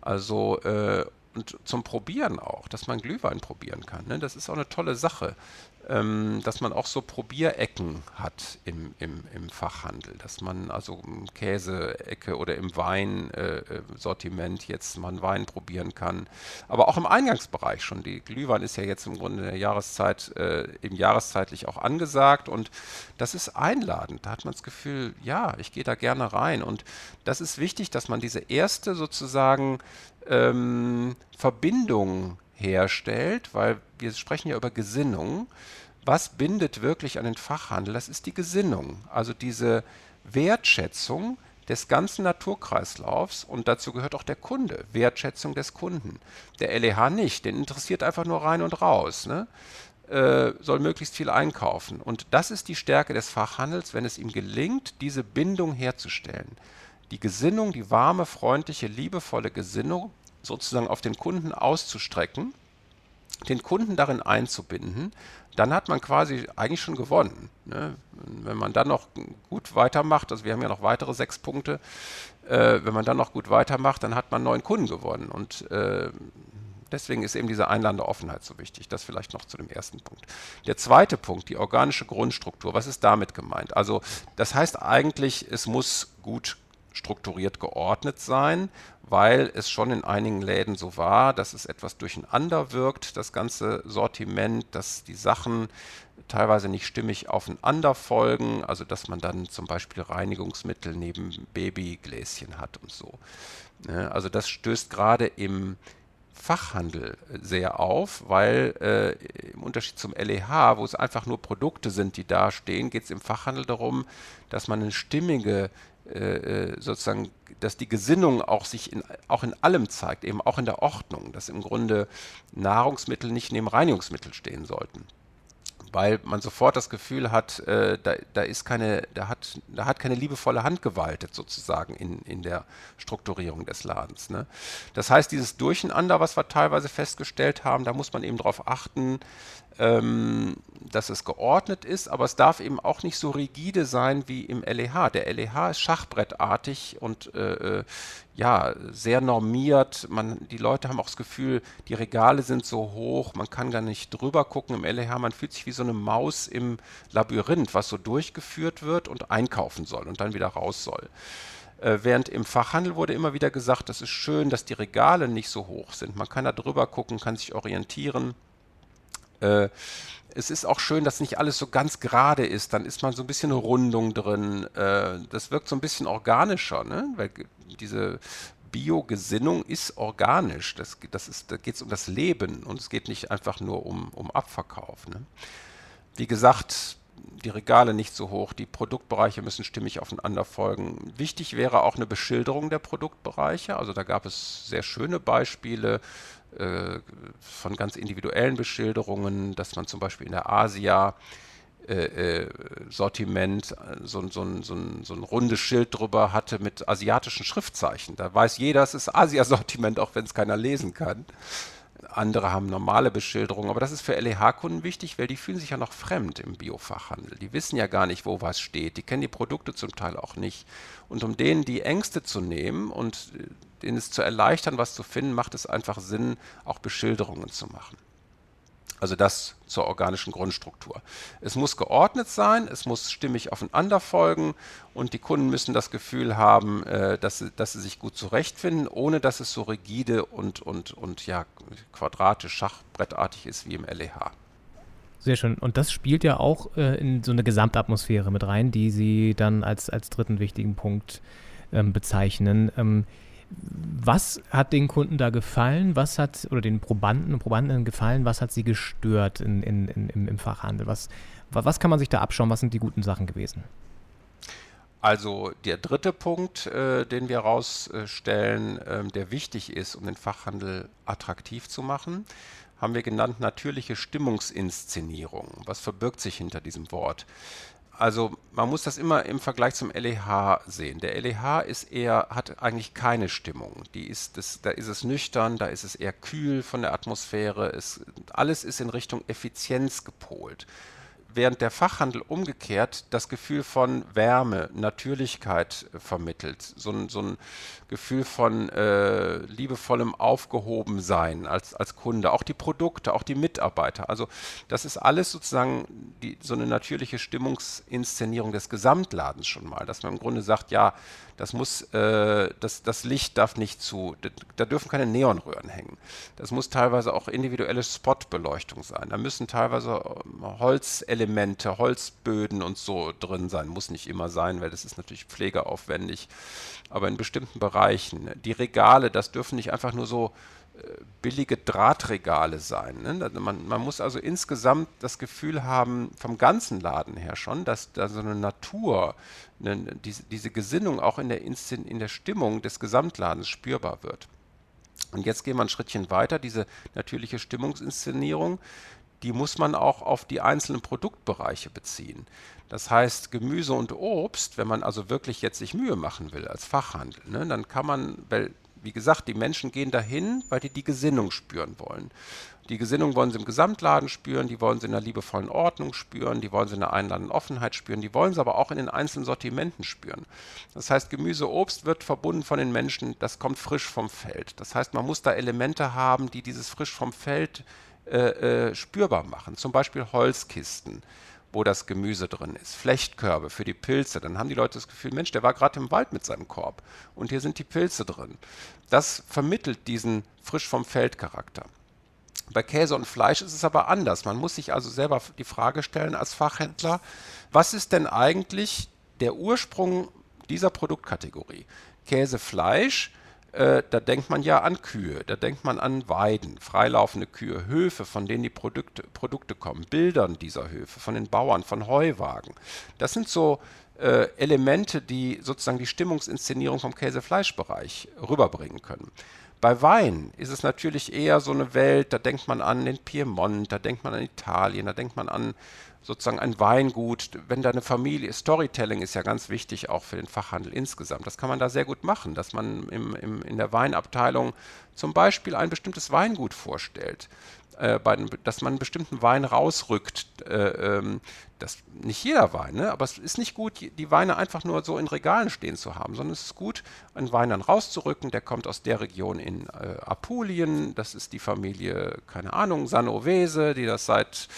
Also äh, und zum Probieren auch, dass man Glühwein probieren kann. Ne? Das ist auch eine tolle Sache dass man auch so Probierecken hat im, im, im Fachhandel, dass man also Käseecke oder im Weinsortiment äh, jetzt mal einen Wein probieren kann. Aber auch im Eingangsbereich schon. Die Glühwein ist ja jetzt im Grunde der Jahreszeit, äh, eben jahreszeitlich auch angesagt und das ist einladend. Da hat man das Gefühl, ja, ich gehe da gerne rein. Und das ist wichtig, dass man diese erste sozusagen ähm, Verbindung herstellt, weil wir sprechen ja über Gesinnung. Was bindet wirklich an den Fachhandel? Das ist die Gesinnung, also diese Wertschätzung des ganzen Naturkreislaufs und dazu gehört auch der Kunde, Wertschätzung des Kunden. Der LEH nicht, den interessiert einfach nur rein und raus, ne? äh, soll möglichst viel einkaufen. Und das ist die Stärke des Fachhandels, wenn es ihm gelingt, diese Bindung herzustellen. Die Gesinnung, die warme, freundliche, liebevolle Gesinnung sozusagen auf den Kunden auszustrecken, den Kunden darin einzubinden, dann hat man quasi eigentlich schon gewonnen. Ne? Wenn man dann noch gut weitermacht, also wir haben ja noch weitere sechs Punkte, äh, wenn man dann noch gut weitermacht, dann hat man neuen Kunden gewonnen. Und äh, deswegen ist eben diese einladende Offenheit so wichtig. Das vielleicht noch zu dem ersten Punkt. Der zweite Punkt, die organische Grundstruktur. Was ist damit gemeint? Also das heißt eigentlich, es muss gut strukturiert geordnet sein, weil es schon in einigen Läden so war, dass es etwas durcheinander wirkt, das ganze Sortiment, dass die Sachen teilweise nicht stimmig aufeinander folgen, also dass man dann zum Beispiel Reinigungsmittel neben Babygläschen hat und so. Ne, also das stößt gerade im Fachhandel sehr auf, weil äh, im Unterschied zum LEH, wo es einfach nur Produkte sind, die da stehen, geht es im Fachhandel darum, dass man eine stimmige äh, äh, sozusagen, dass die Gesinnung auch sich in, auch in allem zeigt, eben auch in der Ordnung, dass im Grunde Nahrungsmittel nicht neben Reinigungsmittel stehen sollten. Weil man sofort das Gefühl hat, äh, da, da, ist keine, da hat, da hat keine liebevolle Hand gewaltet sozusagen in, in der Strukturierung des Ladens. Ne? Das heißt, dieses Durcheinander, was wir teilweise festgestellt haben, da muss man eben darauf achten, ähm, dass es geordnet ist, aber es darf eben auch nicht so rigide sein wie im LEH. Der LEH ist schachbrettartig und äh, äh, ja, sehr normiert. Man, die Leute haben auch das Gefühl, die Regale sind so hoch, man kann gar nicht drüber gucken im LEH. Man fühlt sich wie so eine Maus im Labyrinth, was so durchgeführt wird und einkaufen soll und dann wieder raus soll. Äh, während im Fachhandel wurde immer wieder gesagt, das ist schön, dass die Regale nicht so hoch sind. Man kann da drüber gucken, kann sich orientieren. Äh, es ist auch schön, dass nicht alles so ganz gerade ist. Dann ist man so ein bisschen eine Rundung drin. Äh, das wirkt so ein bisschen organischer, ne? weil diese Biogesinnung ist organisch. Das, das ist, da geht es um das Leben und es geht nicht einfach nur um, um Abverkauf. Ne? Wie gesagt, die Regale nicht so hoch, die Produktbereiche müssen stimmig aufeinander folgen. Wichtig wäre auch eine Beschilderung der Produktbereiche. Also da gab es sehr schöne Beispiele von ganz individuellen Beschilderungen, dass man zum Beispiel in der Asia äh, äh, Sortiment so, so, so, so, ein rundes Schild drüber hatte mit asiatischen Schriftzeichen. Da weiß jeder, es ist Asia-Sortiment, auch wenn es keiner lesen kann. Andere haben normale Beschilderungen, aber das ist für LEH-Kunden wichtig, weil die fühlen sich ja noch fremd im Biofachhandel. Die wissen ja gar nicht, wo was steht. Die kennen die Produkte zum Teil auch nicht. Und um denen die Ängste zu nehmen und äh, denen es zu erleichtern, was zu finden, macht es einfach Sinn, auch Beschilderungen zu machen. Also das zur organischen Grundstruktur. Es muss geordnet sein, es muss stimmig aufeinander folgen und die Kunden müssen das Gefühl haben, äh, dass, sie, dass sie sich gut zurechtfinden, ohne dass es so rigide und, und, und ja, quadratisch, schachbrettartig ist wie im LEH. Sehr schön. Und das spielt ja auch äh, in so eine Gesamtatmosphäre mit rein, die Sie dann als, als dritten wichtigen Punkt ähm, bezeichnen. Ähm, was hat den Kunden da gefallen? Was hat, oder den Probanden und Probandinnen gefallen? Was hat sie gestört in, in, in, im, Fachhandel? Was, was kann man sich da abschauen? Was sind die guten Sachen gewesen? Also der dritte Punkt, äh, den wir herausstellen, äh, der wichtig ist, um den Fachhandel attraktiv zu machen, haben wir genannt natürliche Stimmungsinszenierung. Was verbirgt sich hinter diesem Wort? Also man muss das immer im Vergleich zum LEH sehen. Der LEH ist eher, hat eigentlich keine Stimmung. Die ist, das, da ist es nüchtern, da ist es eher kühl von der Atmosphäre. Es, alles ist in Richtung Effizienz gepolt während der Fachhandel umgekehrt das Gefühl von Wärme, Natürlichkeit äh, vermittelt. So ein, so ein Gefühl von äh, liebevollem Aufgehobensein als, als Kunde. Auch die Produkte, auch die Mitarbeiter. Also das ist alles sozusagen die, so eine natürliche Stimmungsinszenierung des Gesamtladens schon mal. Dass man im Grunde sagt, ja, das muss, äh, das, das Licht darf nicht zu, da dürfen keine Neonröhren hängen. Das muss teilweise auch individuelle Spotbeleuchtung sein. Da müssen teilweise ähm, Holzelemente, Holzböden und so drin sein. Muss nicht immer sein, weil das ist natürlich pflegeaufwendig. Aber in bestimmten Bereichen. Die Regale, das dürfen nicht einfach nur so billige Drahtregale sein. Ne? Man, man, muss also insgesamt das Gefühl haben, vom ganzen Laden her schon, dass da so eine Natur, eine, diese, diese, Gesinnung auch in der, Inszen in der Stimmung des Gesamtladens spürbar wird. Und jetzt gehen wir ein Schrittchen weiter. Diese natürliche Stimmungsinszenierung, die muss man auch auf die einzelnen Produktbereiche beziehen. Das heißt, Gemüse und Obst, wenn man also wirklich jetzt sich Mühe machen will als Fachhandel, ne, dann kann man, weil wie gesagt, die Menschen gehen dahin, weil die die Gesinnung spüren wollen. Die Gesinnung wollen sie im Gesamtladen spüren, die wollen sie in einer liebevollen Ordnung spüren, die wollen sie in einer einladenden Offenheit spüren, die wollen sie aber auch in den einzelnen Sortimenten spüren. Das heißt, Gemüse, Obst wird verbunden von den Menschen, das kommt frisch vom Feld. Das heißt, man muss da Elemente haben, die dieses frisch vom Feld äh, äh, spürbar machen. Zum Beispiel Holzkisten wo das Gemüse drin ist. Flechtkörbe für die Pilze. Dann haben die Leute das Gefühl, Mensch, der war gerade im Wald mit seinem Korb und hier sind die Pilze drin. Das vermittelt diesen frisch vom Feld Charakter. Bei Käse und Fleisch ist es aber anders. Man muss sich also selber die Frage stellen als Fachhändler, was ist denn eigentlich der Ursprung dieser Produktkategorie? Käse, Fleisch äh, da denkt man ja an Kühe, da denkt man an Weiden, freilaufende Kühe, Höfe, von denen die Produkte, Produkte kommen, Bildern dieser Höfe, von den Bauern, von Heuwagen. Das sind so äh, Elemente, die sozusagen die Stimmungsinszenierung vom Käse-Fleisch-Bereich rüberbringen können. Bei Wein ist es natürlich eher so eine Welt, da denkt man an den Piemont, da denkt man an Italien, da denkt man an sozusagen ein Weingut, wenn da eine Familie, Storytelling ist ja ganz wichtig auch für den Fachhandel insgesamt. Das kann man da sehr gut machen, dass man im, im, in der Weinabteilung zum Beispiel ein bestimmtes Weingut vorstellt. Äh, bei, dass man einen bestimmten Wein rausrückt. Äh, ähm, das nicht jeder Wein, ne? aber es ist nicht gut, die Weine einfach nur so in Regalen stehen zu haben, sondern es ist gut, einen Wein dann rauszurücken. Der kommt aus der Region in äh, Apulien. Das ist die Familie, keine Ahnung, Sangiovese, die das seit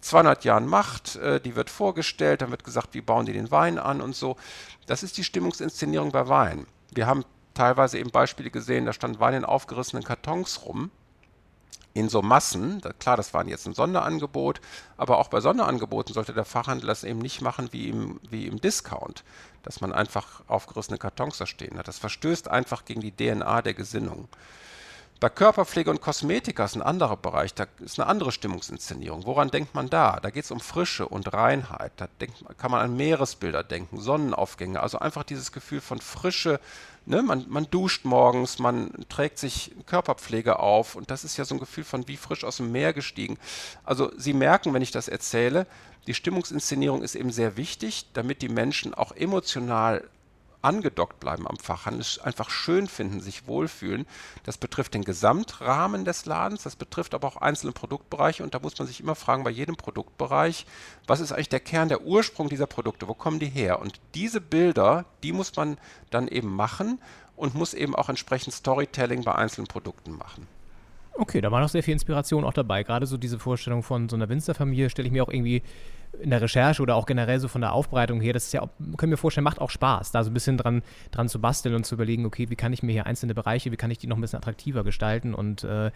200 Jahren macht. Äh, die wird vorgestellt, dann wird gesagt, wie bauen die den Wein an und so. Das ist die Stimmungsinszenierung bei Wein. Wir haben teilweise eben Beispiele gesehen, da stand Wein in aufgerissenen Kartons rum in so Massen, klar, das war jetzt ein Sonderangebot, aber auch bei Sonderangeboten sollte der Fachhandel das eben nicht machen wie im, wie im Discount, dass man einfach aufgerissene Kartons da stehen hat. Das verstößt einfach gegen die DNA der Gesinnung. Bei Körperpflege und Kosmetika ist ein anderer Bereich, da ist eine andere Stimmungsinszenierung. Woran denkt man da? Da geht es um Frische und Reinheit. Da denkt, kann man an Meeresbilder denken, Sonnenaufgänge, also einfach dieses Gefühl von Frische. Ne? Man, man duscht morgens, man trägt sich Körperpflege auf und das ist ja so ein Gefühl von wie frisch aus dem Meer gestiegen. Also Sie merken, wenn ich das erzähle, die Stimmungsinszenierung ist eben sehr wichtig, damit die Menschen auch emotional angedockt bleiben am Fachhandel, einfach schön finden, sich wohlfühlen. Das betrifft den Gesamtrahmen des Ladens, das betrifft aber auch einzelne Produktbereiche und da muss man sich immer fragen bei jedem Produktbereich, was ist eigentlich der Kern, der Ursprung dieser Produkte, wo kommen die her? Und diese Bilder, die muss man dann eben machen und muss eben auch entsprechend Storytelling bei einzelnen Produkten machen. Okay, da war noch sehr viel Inspiration auch dabei. Gerade so diese Vorstellung von so einer Winzerfamilie stelle ich mir auch irgendwie in der Recherche oder auch generell so von der Aufbereitung her, das ist ja, können wir vorstellen, macht auch Spaß, da so ein bisschen dran, dran zu basteln und zu überlegen, okay, wie kann ich mir hier einzelne Bereiche, wie kann ich die noch ein bisschen attraktiver gestalten und äh,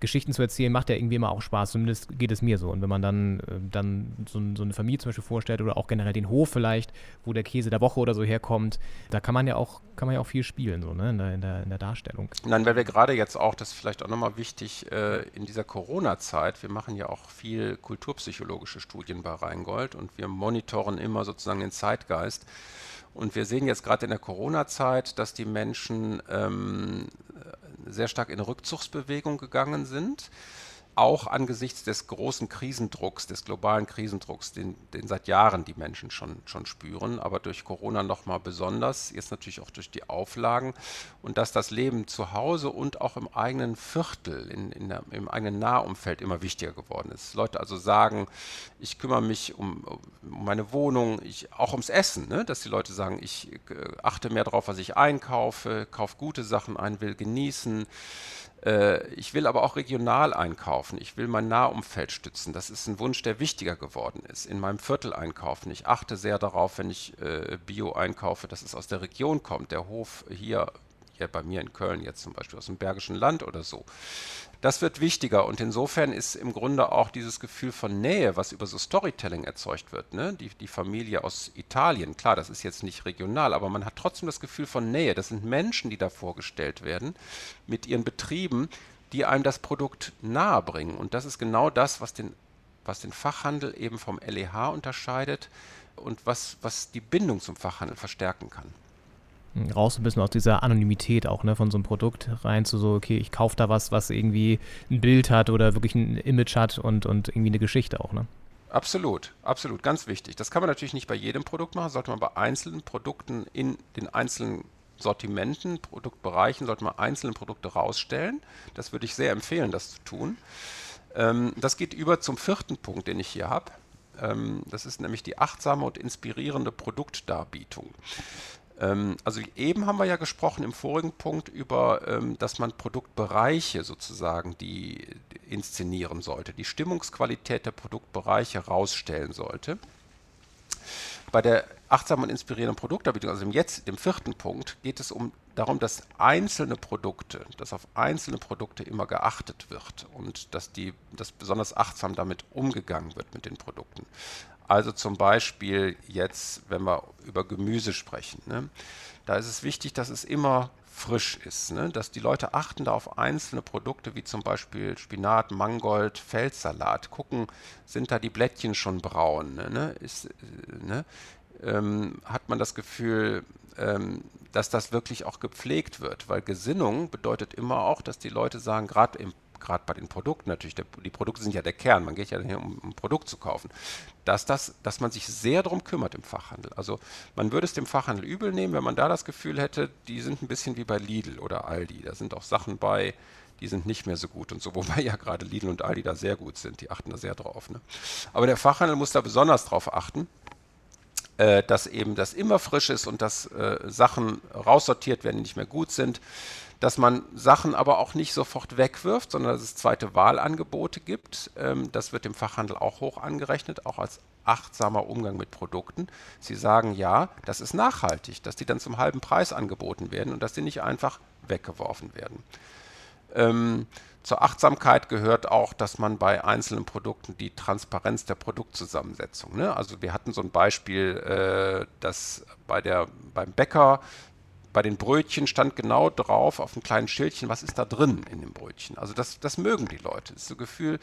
Geschichten zu erzählen, macht ja irgendwie immer auch Spaß, zumindest geht es mir so. Und wenn man dann, äh, dann so, so, eine Familie zum Beispiel vorstellt oder auch generell den Hof vielleicht, wo der Käse der Woche oder so herkommt, da kann man ja auch, kann man ja auch viel spielen, so, ne, in der, in der, in der Darstellung. Nein, weil wir gerade jetzt auch, das ist vielleicht auch nochmal wichtig, äh, in dieser Corona-Zeit, wir machen ja auch viel kulturpsychologische Studien bei Rheingold und wir monitoren immer sozusagen den Zeitgeist. Und wir sehen jetzt gerade in der Corona-Zeit, dass die Menschen ähm, sehr stark in Rückzugsbewegung gegangen sind auch angesichts des großen Krisendrucks, des globalen Krisendrucks, den, den seit Jahren die Menschen schon, schon spüren, aber durch Corona nochmal besonders, jetzt natürlich auch durch die Auflagen und dass das Leben zu Hause und auch im eigenen Viertel, in, in der, im eigenen Nahumfeld immer wichtiger geworden ist. Leute also sagen, ich kümmere mich um, um meine Wohnung, ich, auch ums Essen, ne? dass die Leute sagen, ich äh, achte mehr darauf, was ich einkaufe, kaufe gute Sachen ein, will genießen ich will aber auch regional einkaufen. Ich will mein Nahumfeld stützen. Das ist ein Wunsch, der wichtiger geworden ist. In meinem Viertel einkaufen. Ich achte sehr darauf, wenn ich äh, Bio einkaufe, dass es aus der Region kommt. Der Hof hier, hier bei mir in Köln jetzt zum Beispiel aus dem Bergischen Land oder so das wird wichtiger und insofern ist im Grunde auch dieses Gefühl von Nähe, was über so Storytelling erzeugt wird, ne? die, die Familie aus Italien, klar, das ist jetzt nicht regional, aber man hat trotzdem das Gefühl von Nähe. Das sind Menschen, die da vorgestellt werden mit ihren Betrieben, die einem das Produkt nahe bringen. Und das ist genau das, was den, was den Fachhandel eben vom LEH unterscheidet und was, was die Bindung zum Fachhandel verstärken kann raus ein bisschen aus dieser Anonymität auch, ne, von so einem Produkt rein zu so, okay, ich kaufe da was, was irgendwie ein Bild hat oder wirklich ein Image hat und, und irgendwie eine Geschichte auch, ne? Absolut, absolut, ganz wichtig. Das kann man natürlich nicht bei jedem Produkt machen, sollte man bei einzelnen Produkten in den einzelnen Sortimenten, Produktbereichen, sollte man einzelne Produkte rausstellen. Das würde ich sehr empfehlen, das zu tun. Ähm, das geht über zum vierten Punkt, den ich hier habe. Ähm, das ist nämlich die achtsame und inspirierende Produktdarbietung. Ähm, also eben haben wir ja gesprochen im vorigen Punkt über, ähm, dass man Produktbereiche sozusagen die inszenieren sollte, die Stimmungsqualität der Produktbereiche rausstellen sollte. Bei der achtsamen und inspirierenden Produktabietung, also im jetzt, dem vierten Punkt, geht es um darum, dass einzelne Produkte, dass auf einzelne Produkte immer geachtet wird und dass die, dass besonders achtsam damit umgegangen wird mit den Produkten. Also zum Beispiel jetzt, wenn wir über Gemüse sprechen, ne, da ist es wichtig, dass es immer frisch ist, ne? dass die Leute achten da auf einzelne Produkte wie zum Beispiel Spinat, Mangold, Feldsalat, gucken, sind da die Blättchen schon braun, ne? Ist, ne? Ähm, hat man das Gefühl, ähm, dass das wirklich auch gepflegt wird, weil Gesinnung bedeutet immer auch, dass die Leute sagen, gerade im gerade bei den Produkten natürlich, der, die Produkte sind ja der Kern, man geht ja hier, um, um ein Produkt zu kaufen, dass, das, dass man sich sehr darum kümmert im Fachhandel. Also man würde es dem Fachhandel übel nehmen, wenn man da das Gefühl hätte, die sind ein bisschen wie bei Lidl oder Aldi. Da sind auch Sachen bei, die sind nicht mehr so gut und so, wobei ja gerade Lidl und Aldi da sehr gut sind, die achten da sehr drauf. Ne? Aber der Fachhandel muss da besonders drauf achten, äh, dass eben das immer frisch ist und dass äh, Sachen raussortiert werden, die nicht mehr gut sind, dass man Sachen aber auch nicht sofort wegwirft, sondern dass es zweite Wahlangebote gibt. Ähm, das wird dem Fachhandel auch hoch angerechnet, auch als achtsamer Umgang mit Produkten. Sie sagen ja, das ist nachhaltig, dass die dann zum halben Preis angeboten werden und dass die nicht einfach weggeworfen werden. Ähm, zur Achtsamkeit gehört auch, dass man bei einzelnen Produkten die Transparenz der Produktzusammensetzung, ne? also wir hatten so ein Beispiel, äh, dass bei der, beim Bäcker bei den Brötchen stand genau drauf auf einem kleinen Schildchen, was ist da drin in dem Brötchen. Also das, das mögen die Leute. Das ist so ein Gefühl,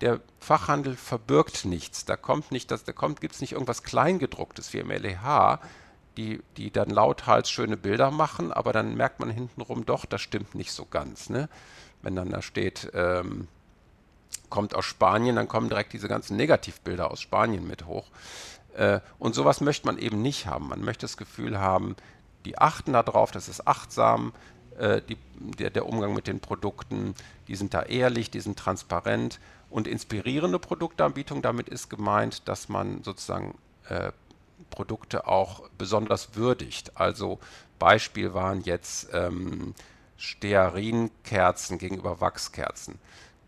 der Fachhandel verbirgt nichts. Da kommt nicht, da kommt, gibt es nicht irgendwas Kleingedrucktes wie im LEH, die, die dann lauthals schöne Bilder machen, aber dann merkt man hintenrum doch, das stimmt nicht so ganz. Ne? Wenn dann da steht, ähm, kommt aus Spanien, dann kommen direkt diese ganzen Negativbilder aus Spanien mit hoch. Äh, und sowas möchte man eben nicht haben. Man möchte das Gefühl haben, die achten darauf, das ist achtsam, äh, die, der, der, Umgang mit den Produkten, die sind da ehrlich, die sind transparent und inspirierende Produktanbietung, damit ist gemeint, dass man sozusagen äh, Produkte auch besonders würdigt. Also Beispiel waren jetzt ähm, Stearinkerzen gegenüber Wachskerzen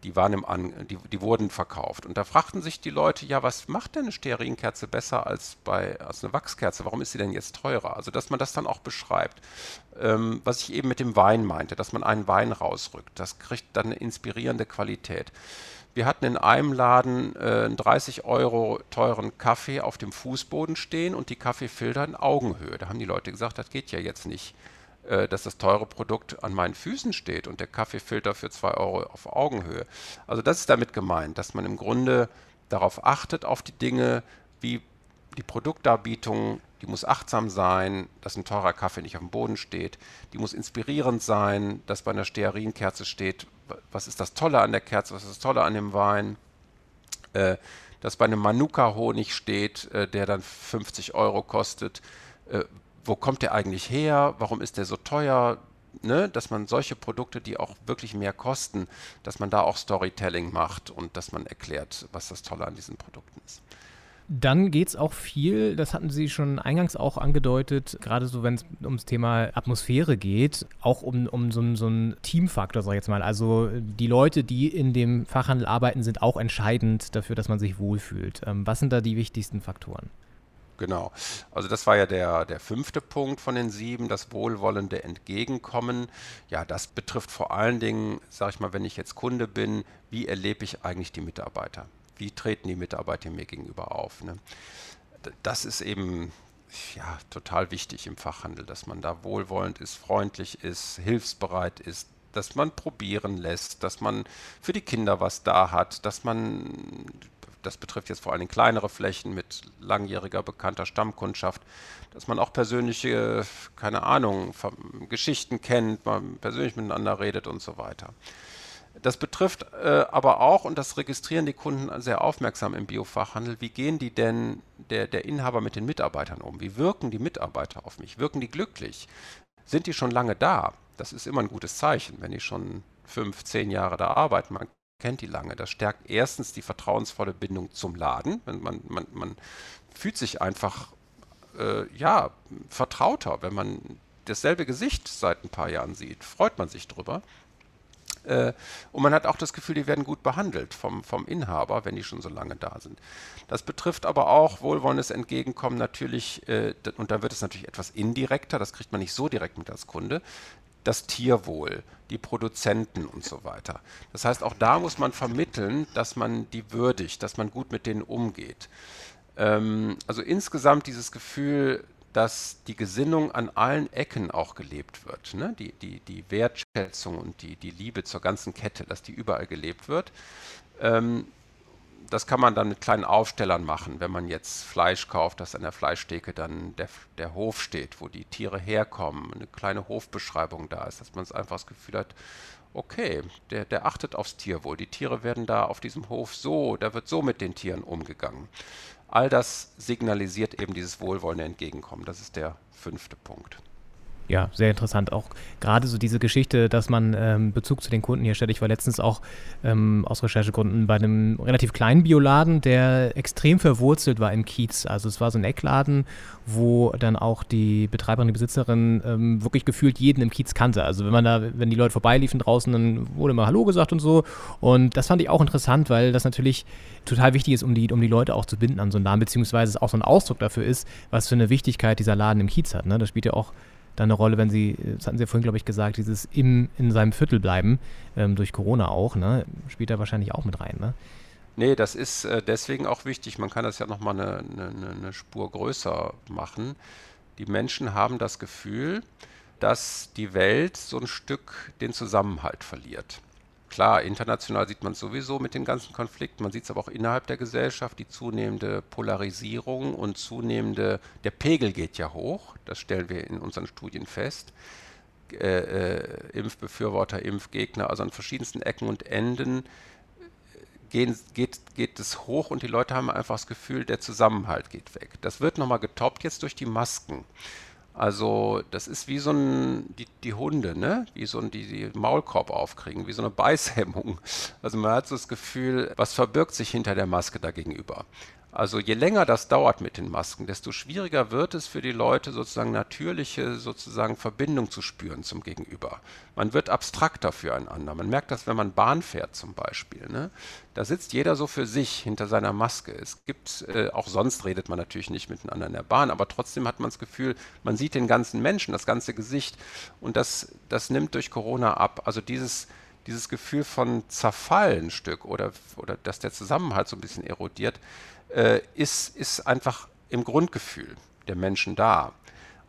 die waren im An die, die wurden verkauft. Und da fragten sich die Leute, ja, was macht denn eine Stearinkerze besser als bei als eine Wachskerze? Warum ist sie denn jetzt teurer? Also dass man das dann auch beschreibt. Ähm, was ich eben mit dem Wein meinte, dass man einen Wein rausrückt, das kriegt dann eine inspirierende Qualität. Wir hatten in einem Laden äh, einen 30 Euro teuren Kaffee auf dem Fußboden stehen und die Kaffeefilter in Augenhöhe. Da haben die Leute gesagt, das geht ja jetzt nicht. Äh, dass das teure Produkt an meinen Füßen steht und der Kaffeefilter für 2 Euro auf Augenhöhe. Also das ist damit gemeint, dass man im Grunde darauf achtet, auf die Dinge, wie die Produktdarbietung, die muss achtsam sein, dass ein teurer Kaffee nicht auf dem Boden steht, die muss inspirierend sein, dass bei einer Stearinkerze steht, was ist das Tolle an der Kerze, was ist das Tolle an dem Wein, äh, dass bei einem Manuka-Honig steht, äh, der dann 50 Euro kostet, äh, wo kommt der eigentlich her, warum ist der so teuer, ne? dass man solche Produkte, die auch wirklich mehr kosten, dass man da auch Storytelling macht und dass man erklärt, was das Tolle an diesen Produkten ist. Dann geht es auch viel, das hatten Sie schon eingangs auch angedeutet, gerade so, wenn es ums Thema Atmosphäre geht, auch um, um so, so einen Teamfaktor, sag ich jetzt mal. Also die Leute, die in dem Fachhandel arbeiten, sind auch entscheidend dafür, dass man sich wohlfühlt. Ähm, was sind da die wichtigsten Faktoren? Genau. Also das war ja der, der fünfte Punkt von den sieben, das wohlwollende Entgegenkommen. Ja, das betrifft vor allen Dingen, sage ich mal, wenn ich jetzt Kunde bin, wie erlebe ich eigentlich die Mitarbeiter? Wie treten die Mitarbeiter mir gegenüber auf? Ne? Das ist eben ja, total wichtig im Fachhandel, dass man da wohlwollend ist, freundlich ist, hilfsbereit ist, dass man probieren lässt, dass man für die Kinder was da hat, dass man das betrifft jetzt vor allem kleinere Flächen mit langjähriger bekannter Stammkundschaft, dass man auch persönliche, keine Ahnung, Geschichten kennt, man persönlich miteinander redet und so weiter. Das betrifft äh, aber auch, und das registrieren die Kunden sehr aufmerksam im Biofachhandel, wie gehen die denn, der, der Inhaber mit den Mitarbeitern um? Wie wirken die Mitarbeiter auf mich? Wirken die glücklich? Sind die schon lange da? Das ist immer ein gutes Zeichen, wenn die schon fünf, zehn Jahre da arbeiten. Man kennt die lange. Das stärkt erstens die vertrauensvolle Bindung zum Laden. Man, man, man fühlt sich einfach äh, ja, vertrauter, wenn man dasselbe Gesicht seit ein paar Jahren sieht. Freut man sich drüber. Äh, und man hat auch das Gefühl, die werden gut behandelt vom, vom Inhaber, wenn die schon so lange da sind. Das betrifft aber auch wohlwollendes Entgegenkommen natürlich, äh, und da wird es natürlich etwas indirekter, das kriegt man nicht so direkt mit als Kunde, das Tierwohl, die Produzenten und so weiter. Das heißt, auch da muss man vermitteln, dass man die würdigt, dass man gut mit denen umgeht. Ähm, also insgesamt dieses Gefühl, dass die Gesinnung an allen Ecken auch gelebt wird. Ne? Die, die, die Wertschätzung und die, die Liebe zur ganzen Kette, dass die überall gelebt wird. Ähm, das kann man dann mit kleinen Aufstellern machen, wenn man jetzt Fleisch kauft, dass an der Fleischtheke dann der, der Hof steht, wo die Tiere herkommen, eine kleine Hofbeschreibung da ist, dass man es einfach das Gefühl hat, okay, der, der achtet aufs Tierwohl. Die Tiere werden da auf diesem Hof so, da wird so mit den Tieren umgegangen. All das signalisiert eben dieses wohlwollende Entgegenkommen. Das ist der fünfte Punkt. Ja, sehr interessant. Auch gerade so diese Geschichte, dass man ähm, Bezug zu den Kunden herstellt. Ich war letztens auch ähm, aus Recherchegründen bei einem relativ kleinen Bioladen, der extrem verwurzelt war im Kiez. Also es war so ein Eckladen, wo dann auch die Betreiberin, die Besitzerin ähm, wirklich gefühlt jeden im Kiez kannte. Also wenn man da, wenn die Leute vorbeiliefen draußen, dann wurde mal Hallo gesagt und so. Und das fand ich auch interessant, weil das natürlich total wichtig ist, um die, um die Leute auch zu binden an so einen Laden, beziehungsweise es auch so ein Ausdruck dafür ist, was für eine Wichtigkeit dieser Laden im Kiez hat. Ne? Das spielt ja auch dann eine Rolle, wenn Sie, das hatten Sie ja vorhin, glaube ich, gesagt, dieses im, in seinem Viertel bleiben, ähm, durch Corona auch, ne? spielt da wahrscheinlich auch mit rein. Ne? Nee, das ist äh, deswegen auch wichtig. Man kann das ja nochmal eine, eine, eine Spur größer machen. Die Menschen haben das Gefühl, dass die Welt so ein Stück den Zusammenhalt verliert. Klar, international sieht man es sowieso mit den ganzen Konflikten, man sieht es aber auch innerhalb der Gesellschaft, die zunehmende Polarisierung und zunehmende, der Pegel geht ja hoch, das stellen wir in unseren Studien fest. Äh, äh, Impfbefürworter, Impfgegner, also an verschiedensten Ecken und Enden gehen, geht, geht es hoch und die Leute haben einfach das Gefühl, der Zusammenhalt geht weg. Das wird nochmal getoppt jetzt durch die Masken. Also das ist wie so ein, die, die Hunde, ne? Wie so ein, die, die Maulkorb aufkriegen, wie so eine Beißhemmung. Also man hat so das Gefühl, was verbirgt sich hinter der Maske dagegenüber. Also je länger das dauert mit den Masken, desto schwieriger wird es für die Leute sozusagen natürliche sozusagen Verbindung zu spüren zum Gegenüber. Man wird abstrakter füreinander. Man merkt das, wenn man Bahn fährt zum Beispiel. Ne? Da sitzt jeder so für sich hinter seiner Maske. Es gibt, äh, auch sonst redet man natürlich nicht miteinander in der Bahn, aber trotzdem hat man das Gefühl, man sieht den ganzen Menschen, das ganze Gesicht und das, das nimmt durch Corona ab. Also dieses dieses Gefühl von Zerfall Stück oder, oder dass der Zusammenhalt so ein bisschen erodiert, äh, ist, ist einfach im Grundgefühl der Menschen da.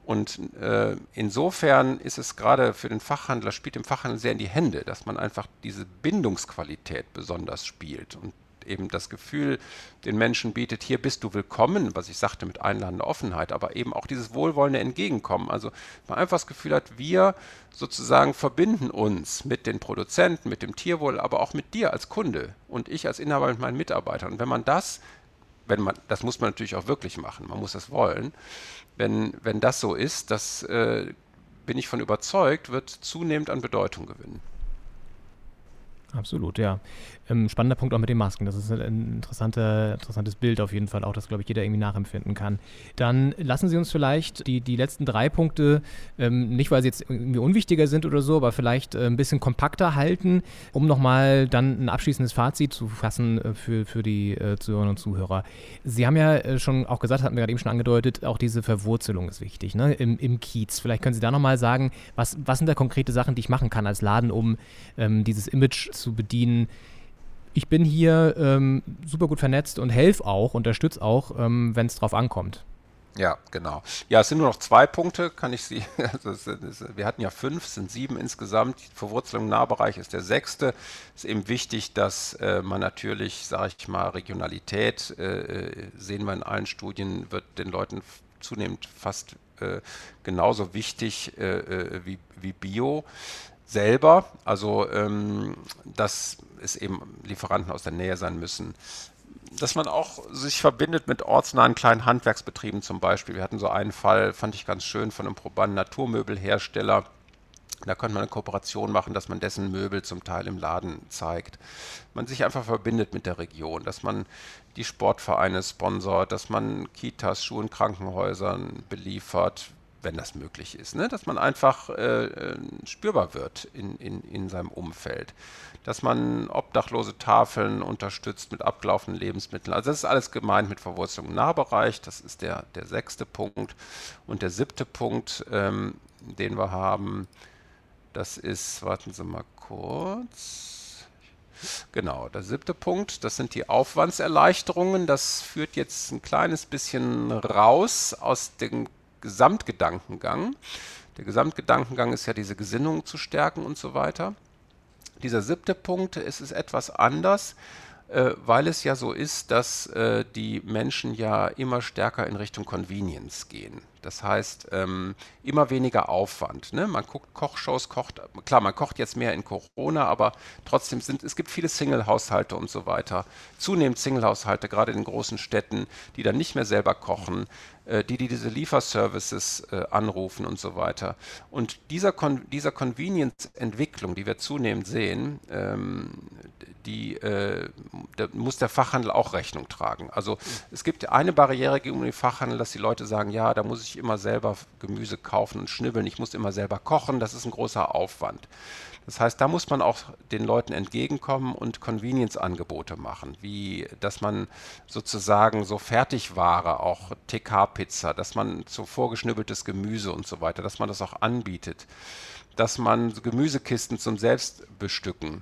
Und äh, insofern ist es gerade für den Fachhandler, spielt dem Fachhandel sehr in die Hände, dass man einfach diese Bindungsqualität besonders spielt und eben das Gefühl den Menschen bietet, hier bist du willkommen, was ich sagte mit einladender Offenheit, aber eben auch dieses wohlwollende Entgegenkommen. Also man einfach das Gefühl hat, wir sozusagen verbinden uns mit den Produzenten, mit dem Tierwohl, aber auch mit dir als Kunde und ich als Inhaber mit meinen Mitarbeitern. Und wenn man das wenn man, das muss man natürlich auch wirklich machen, man muss das wollen. Wenn, wenn das so ist, das äh, bin ich von überzeugt, wird zunehmend an Bedeutung gewinnen. Absolut, ja. Ähm, spannender Punkt auch mit den Masken. Das ist ein interessante, interessantes Bild auf jeden Fall, auch das, glaube ich, jeder irgendwie nachempfinden kann. Dann lassen Sie uns vielleicht die, die letzten drei Punkte, ähm, nicht weil sie jetzt irgendwie unwichtiger sind oder so, aber vielleicht äh, ein bisschen kompakter halten, um nochmal dann ein abschließendes Fazit zu fassen äh, für, für die äh, Zuhörerinnen und Zuhörer. Sie haben ja äh, schon auch gesagt, hatten wir gerade eben schon angedeutet, auch diese Verwurzelung ist wichtig, ne? Im, im Kiez. Vielleicht können Sie da nochmal sagen, was, was sind da konkrete Sachen, die ich machen kann als Laden, um ähm, dieses Image zu bedienen. Ich bin hier ähm, super gut vernetzt und helfe auch, unterstütze auch, ähm, wenn es drauf ankommt. Ja, genau. Ja, es sind nur noch zwei Punkte, kann ich Sie. Also wir hatten ja fünf, es sind sieben insgesamt. Die Verwurzelung im Nahbereich ist der sechste. Es ist eben wichtig, dass äh, man natürlich, sage ich mal, Regionalität, äh, sehen wir in allen Studien, wird den Leuten zunehmend fast äh, genauso wichtig äh, äh, wie, wie Bio selber, also ähm, dass es eben Lieferanten aus der Nähe sein müssen. Dass man auch sich verbindet mit ortsnahen kleinen Handwerksbetrieben zum Beispiel. Wir hatten so einen Fall, fand ich ganz schön, von einem probanen Naturmöbelhersteller. Da könnte man eine Kooperation machen, dass man dessen Möbel zum Teil im Laden zeigt. Man sich einfach verbindet mit der Region, dass man die Sportvereine sponsort, dass man Kitas, Schulen, Krankenhäusern beliefert, wenn das möglich ist, ne? dass man einfach äh, äh, spürbar wird in, in, in seinem Umfeld, dass man obdachlose Tafeln unterstützt mit abgelaufenen Lebensmitteln. Also das ist alles gemeint mit Verwurzelung im Nahbereich, das ist der, der sechste Punkt. Und der siebte Punkt, ähm, den wir haben, das ist, warten Sie mal kurz. Genau, der siebte Punkt, das sind die Aufwandserleichterungen. Das führt jetzt ein kleines bisschen raus aus dem Gesamtgedankengang. Der Gesamtgedankengang ist ja diese Gesinnung zu stärken und so weiter. Dieser siebte Punkt, es ist etwas anders, äh, weil es ja so ist, dass äh, die Menschen ja immer stärker in Richtung Convenience gehen. Das heißt, ähm, immer weniger Aufwand. Ne? Man guckt Kochshows, kocht, klar, man kocht jetzt mehr in Corona, aber trotzdem sind, es gibt viele Single-Haushalte und so weiter. Zunehmend Single-Haushalte, gerade in den großen Städten, die dann nicht mehr selber kochen, äh, die, die diese Lieferservices äh, anrufen und so weiter. Und dieser, Con dieser Convenience-Entwicklung, die wir zunehmend sehen, ähm, die äh, da muss der Fachhandel auch Rechnung tragen. Also es gibt eine Barriere gegenüber dem Fachhandel, dass die Leute sagen, ja, da muss ich immer selber Gemüse kaufen und schnibbeln, ich muss immer selber kochen, das ist ein großer Aufwand. Das heißt, da muss man auch den Leuten entgegenkommen und Convenience-Angebote machen, wie dass man sozusagen so Fertigware, auch TK-Pizza, dass man so vorgeschnibbeltes Gemüse und so weiter, dass man das auch anbietet, dass man Gemüsekisten zum Selbstbestücken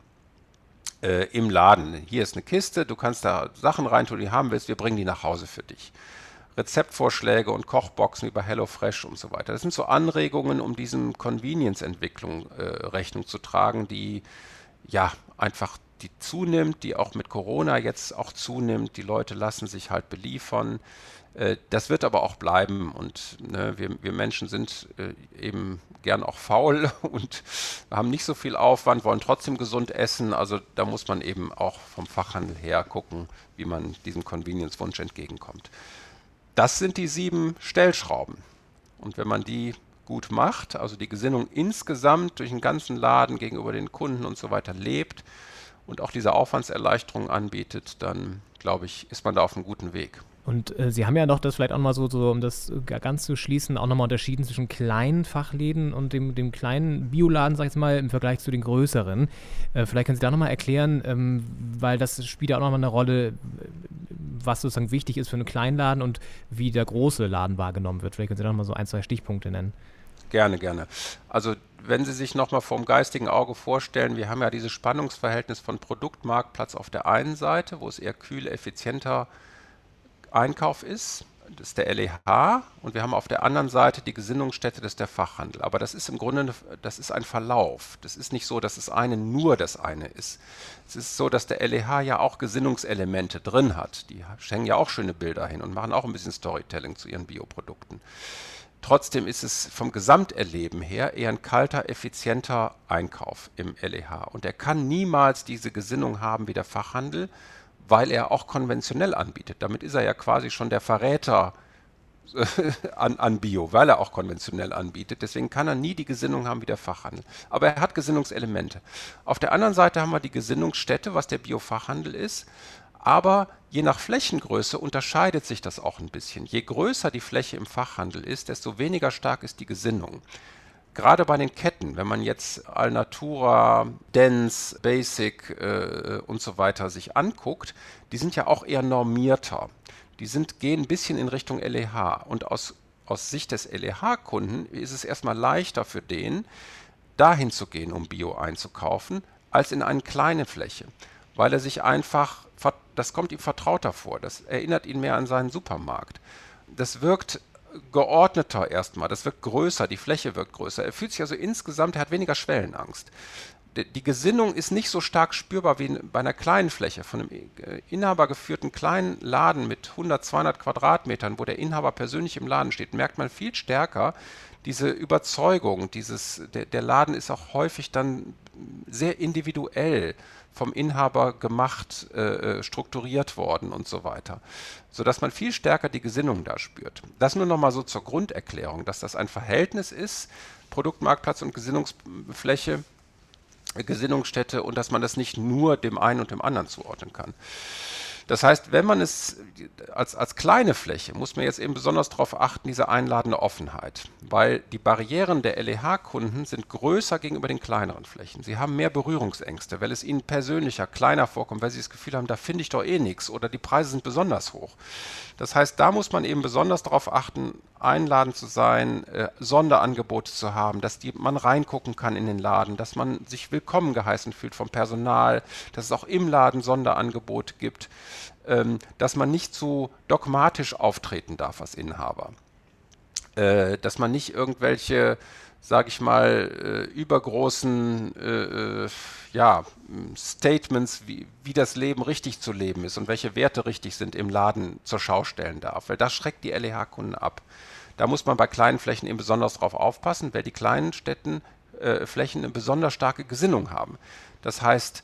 äh, im Laden. Hier ist eine Kiste, du kannst da Sachen reintun, die du haben willst, wir bringen die nach Hause für dich. Rezeptvorschläge und Kochboxen bei HelloFresh und so weiter. Das sind so Anregungen, um diesem Convenience-Entwicklung äh, Rechnung zu tragen, die ja einfach die zunimmt, die auch mit Corona jetzt auch zunimmt. Die Leute lassen sich halt beliefern. Äh, das wird aber auch bleiben und ne, wir, wir, Menschen sind äh, eben gern auch faul und haben nicht so viel Aufwand, wollen trotzdem gesund essen. Also da muss man eben auch vom Fachhandel her gucken, wie man diesem Convenience-Wunsch entgegenkommt. Das sind die sieben Stellschrauben. Und wenn man die gut macht, also die Gesinnung insgesamt durch den ganzen Laden gegenüber den Kunden und so weiter lebt und auch diese Aufwandserleichterung anbietet, dann glaube ich, ist man da auf einem guten Weg. Und äh, Sie haben ja noch das vielleicht auch mal so, so, um das ganz zu schließen, auch nochmal unterschieden zwischen kleinen Fachläden und dem, dem kleinen Bioladen, sag ich jetzt mal, im Vergleich zu den größeren. Äh, vielleicht können Sie da nochmal erklären, ähm, weil das spielt ja auch nochmal eine Rolle, was sozusagen wichtig ist für einen Kleinladen und wie der große Laden wahrgenommen wird. Vielleicht können Sie da nochmal so ein, zwei Stichpunkte nennen. Gerne, gerne. Also wenn Sie sich nochmal vom geistigen Auge vorstellen, wir haben ja dieses Spannungsverhältnis von Produktmarktplatz auf der einen Seite, wo es eher kühl, effizienter Einkauf ist. Das ist der LEH und wir haben auf der anderen Seite die Gesinnungsstätte, das ist der Fachhandel. Aber das ist im Grunde, das ist ein Verlauf. Das ist nicht so, dass das eine nur das eine ist. Es ist so, dass der LEH ja auch Gesinnungselemente drin hat. Die hängen ja auch schöne Bilder hin und machen auch ein bisschen Storytelling zu ihren Bioprodukten. Trotzdem ist es vom Gesamterleben her eher ein kalter, effizienter Einkauf im LEH. Und er kann niemals diese Gesinnung haben wie der Fachhandel, weil er auch konventionell anbietet. Damit ist er ja quasi schon der Verräter äh, an, an, Bio, weil er auch konventionell anbietet. Deswegen kann er nie die Gesinnung haben wie der Fachhandel. Aber er hat Gesinnungselemente. Auf der anderen Seite haben wir die Gesinnungsstätte, was der Biofachhandel ist. Aber je nach Flächengröße unterscheidet sich das auch ein bisschen. Je größer die Fläche im Fachhandel ist, desto weniger stark ist die Gesinnung gerade bei den Ketten, wenn man jetzt Alnatura, Dance, Basic äh, und so weiter sich anguckt, die sind ja auch eher normierter. Die sind, gehen ein bisschen in Richtung LEH. Und aus, aus Sicht des LEH-Kunden ist es erstmal leichter für den, dahin zu gehen, um Bio einzukaufen, als in eine kleine Fläche. Weil er sich einfach, das kommt ihm vertrauter vor. Das erinnert ihn mehr an seinen Supermarkt. Das wirkt geordneter erstmal, das wirkt größer, die Fläche wirkt größer. Er fühlt sich also insgesamt, er hat weniger Schwellenangst. Die Gesinnung ist nicht so stark spürbar wie bei einer kleinen Fläche, von einem äh, inhabergeführten kleinen Laden mit 100, 200 Quadratmetern, wo der Inhaber persönlich im Laden steht, merkt man viel stärker diese Überzeugung, dieses, der, der Laden ist auch häufig dann sehr individuell vom Inhaber gemacht, äh, äh, strukturiert worden und so weiter, sodass man viel stärker die Gesinnung da spürt. Das nur noch mal so zur Grunderklärung, dass das ein Verhältnis ist, Produktmarktplatz und Gesinnungsfläche, Gesinnungsstätte und dass man das nicht nur dem einen und dem anderen zuordnen kann. Das heißt, wenn man es als, als kleine Fläche, muss man jetzt eben besonders darauf achten, diese einladende Offenheit, weil die Barrieren der LEH-Kunden sind größer gegenüber den kleineren Flächen. Sie haben mehr Berührungsängste, weil es ihnen persönlicher, kleiner vorkommt, weil sie das Gefühl haben, da finde ich doch eh nichts oder die Preise sind besonders hoch. Das heißt, da muss man eben besonders darauf achten, einladend zu sein, äh, Sonderangebote zu haben, dass die, man reingucken kann in den Laden, dass man sich willkommen geheißen fühlt vom Personal, dass es auch im Laden Sonderangebote gibt, dass man nicht zu dogmatisch auftreten darf als Inhaber, äh, dass man nicht irgendwelche sage ich mal, äh, übergroßen äh, ja, Statements, wie, wie das Leben richtig zu leben ist und welche Werte richtig sind, im Laden zur Schau stellen darf. Weil das schreckt die LEH-Kunden ab. Da muss man bei kleinen Flächen eben besonders darauf aufpassen, weil die kleinen Städten äh, Flächen eine besonders starke Gesinnung haben. Das heißt,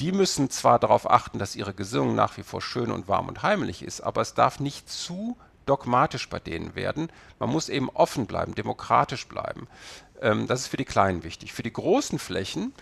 die müssen zwar darauf achten, dass ihre Gesinnung nach wie vor schön und warm und heimlich ist, aber es darf nicht zu dogmatisch bei denen werden. Man muss eben offen bleiben, demokratisch bleiben. Ähm, das ist für die Kleinen wichtig. Für die großen Flächen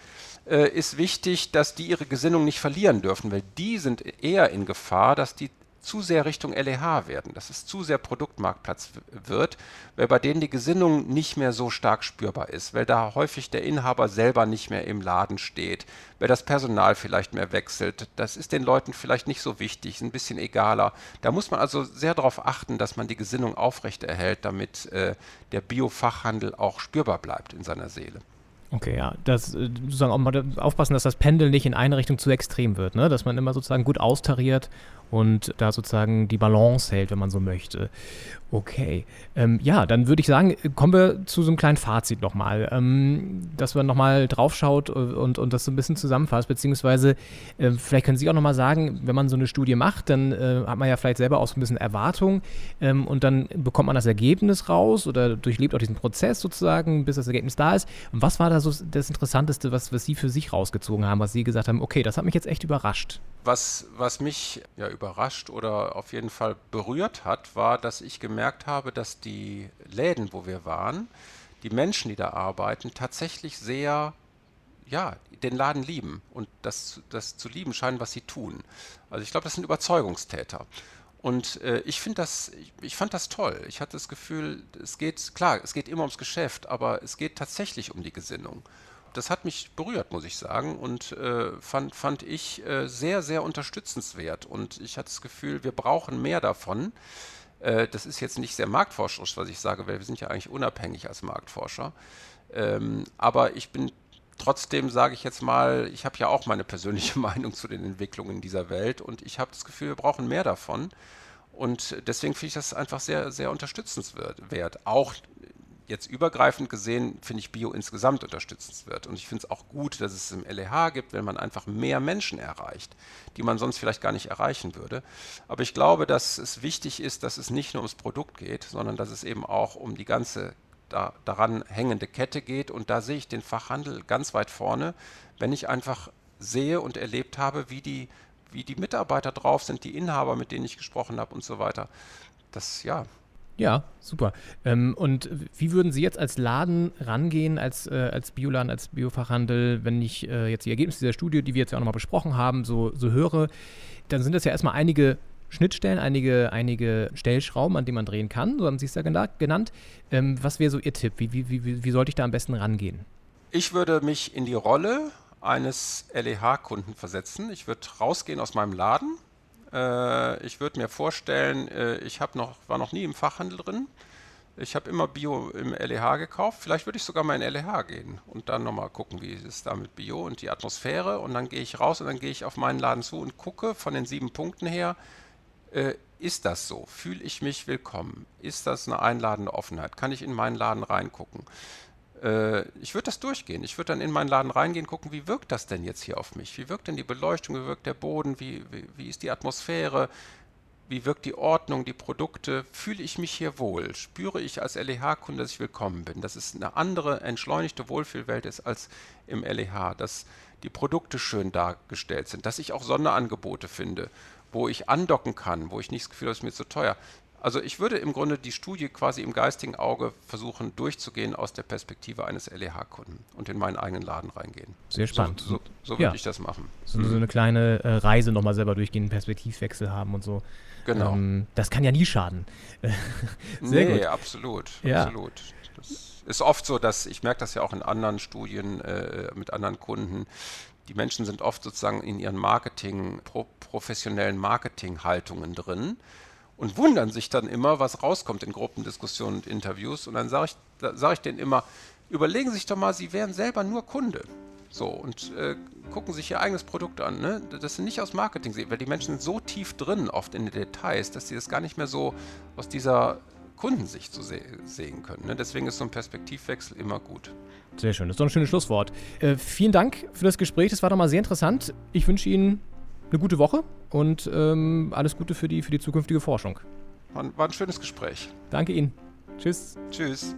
äh, ist wichtig, dass die ihre Gesinnung nicht verlieren dürfen, weil die sind eher in Gefahr, dass die zu sehr Richtung LEH werden, dass es zu sehr Produktmarktplatz wird, weil bei denen die Gesinnung nicht mehr so stark spürbar ist, weil da häufig der Inhaber selber nicht mehr im Laden steht, weil das Personal vielleicht mehr wechselt. Das ist den Leuten vielleicht nicht so wichtig, ist ein bisschen egaler. Da muss man also sehr darauf achten, dass man die Gesinnung aufrechterhält, damit äh, der Biofachhandel auch spürbar bleibt in seiner Seele. Okay, ja, das äh, sozusagen auch mal aufpassen, dass das Pendel nicht in eine Richtung zu extrem wird, ne? Dass man immer sozusagen gut austariert und da sozusagen die Balance hält, wenn man so möchte. Okay. Ähm, ja, dann würde ich sagen, kommen wir zu so einem kleinen Fazit nochmal, ähm, dass man nochmal draufschaut und, und das so ein bisschen zusammenfasst, beziehungsweise äh, vielleicht können Sie auch nochmal sagen, wenn man so eine Studie macht, dann äh, hat man ja vielleicht selber auch so ein bisschen Erwartung ähm, und dann bekommt man das Ergebnis raus oder durchlebt auch diesen Prozess sozusagen, bis das Ergebnis da ist. Und was war da so das Interessanteste, was, was Sie für sich rausgezogen haben, was Sie gesagt haben, okay, das hat mich jetzt echt überrascht? Was, was mich ja überrascht oder auf jeden Fall berührt hat, war, dass ich gemerkt habe, dass die Läden, wo wir waren, die Menschen, die da arbeiten, tatsächlich sehr, ja, den Laden lieben und das, das zu lieben scheinen, was sie tun. Also ich glaube, das sind Überzeugungstäter. Und äh, ich finde das, ich, ich, fand das toll. Ich hatte das Gefühl, es geht, klar, es geht immer ums Geschäft, aber es geht tatsächlich um die Gesinnung das hat mich berührt, muss ich sagen, und äh, fand, fand ich äh, sehr, sehr unterstützenswert. Und ich hatte das Gefühl, wir brauchen mehr davon. Äh, das ist jetzt nicht sehr marktforscherisch, was ich sage, weil wir sind ja eigentlich unabhängig als Marktforscher. Ähm, aber ich bin trotzdem, sage ich jetzt mal, ich habe ja auch meine persönliche Meinung zu den Entwicklungen dieser Welt und ich habe das Gefühl, wir brauchen mehr davon. Und deswegen finde ich das einfach sehr, sehr unterstützenswert. Auch jetzt übergreifend gesehen finde ich Bio insgesamt unterstützenswert. Und ich finde es auch gut, dass es im LEH gibt, wenn man einfach mehr Menschen erreicht, die man sonst vielleicht gar nicht erreichen würde. Aber ich glaube, dass es wichtig ist, dass es nicht nur ums Produkt geht, sondern dass es eben auch um die ganze da, daran hängende Kette geht. Und da sehe ich den Fachhandel ganz weit vorne, wenn ich einfach sehe und erlebt habe, wie die, wie die Mitarbeiter drauf sind, die Inhaber, mit denen ich gesprochen habe und so weiter. Das, ja, ja, super. Ähm, und wie würden Sie jetzt als Laden rangehen, als, äh, als Bioladen, als Biofachhandel, wenn ich äh, jetzt die Ergebnisse dieser Studie, die wir jetzt ja auch nochmal besprochen haben, so, so höre, dann sind das ja erstmal einige Schnittstellen, einige, einige Stellschrauben, an denen man drehen kann, so haben Sie es ja genannt. Ähm, was wäre so Ihr Tipp? Wie, wie, wie, wie sollte ich da am besten rangehen? Ich würde mich in die Rolle eines LEH-Kunden versetzen. Ich würde rausgehen aus meinem Laden, äh, ich würde mir vorstellen, äh, ich noch, war noch nie im Fachhandel drin. Ich habe immer Bio im LEH gekauft. Vielleicht würde ich sogar mal in LEH gehen und dann nochmal gucken, wie ist es da mit Bio und die Atmosphäre. Und dann gehe ich raus und dann gehe ich auf meinen Laden zu und gucke von den sieben Punkten her, äh, ist das so? Fühle ich mich willkommen? Ist das eine einladende Offenheit? Kann ich in meinen Laden reingucken? Äh, ich würde das durchgehen. Ich würde dann in meinen Laden reingehen, gucken, wie wirkt das denn jetzt hier auf mich? Wie wirkt denn die Beleuchtung? Wie wirkt der Boden? Wie, wie, wie ist die Atmosphäre? Wie wirkt die Ordnung, die Produkte? Fühle ich mich hier wohl? Spüre ich als LEH-Kunde, dass ich willkommen bin? Dass es eine andere, entschleunigte Wohlfühlwelt ist als im LEH. Dass die Produkte schön dargestellt sind. Dass ich auch Sonderangebote finde, wo ich andocken kann, wo ich nicht das Gefühl habe, es ist mir zu teuer. Also ich würde im Grunde die Studie quasi im geistigen Auge versuchen durchzugehen aus der Perspektive eines LEH-Kunden und in meinen eigenen Laden reingehen. Sehr spannend. So, so, so würde ja. ich das machen. So, so eine kleine äh, Reise nochmal selber durchgehen, einen Perspektivwechsel haben und so. Genau. Ähm, das kann ja nie schaden. Sehr nee, gut. absolut. Ja. absolut. Das ist oft so, dass ich merke das ja auch in anderen Studien äh, mit anderen Kunden, die Menschen sind oft sozusagen in ihren Marketing, pro, professionellen Marketinghaltungen drin und wundern sich dann immer, was rauskommt in Gruppendiskussionen und Interviews. Und dann sage ich, sag ich denen immer, überlegen Sie sich doch mal, Sie wären selber nur Kunde. So, und äh, gucken sich ihr eigenes Produkt an. Ne? Das sind nicht aus Marketing, weil die Menschen sind so tief drin, oft in den Details, dass sie das gar nicht mehr so aus dieser Kundensicht so se sehen können. Ne? Deswegen ist so ein Perspektivwechsel immer gut. Sehr schön, das ist doch ein schönes Schlusswort. Äh, vielen Dank für das Gespräch, das war doch mal sehr interessant. Ich wünsche Ihnen eine gute Woche und ähm, alles Gute für die, für die zukünftige Forschung. War ein schönes Gespräch. Danke Ihnen. Tschüss. Tschüss.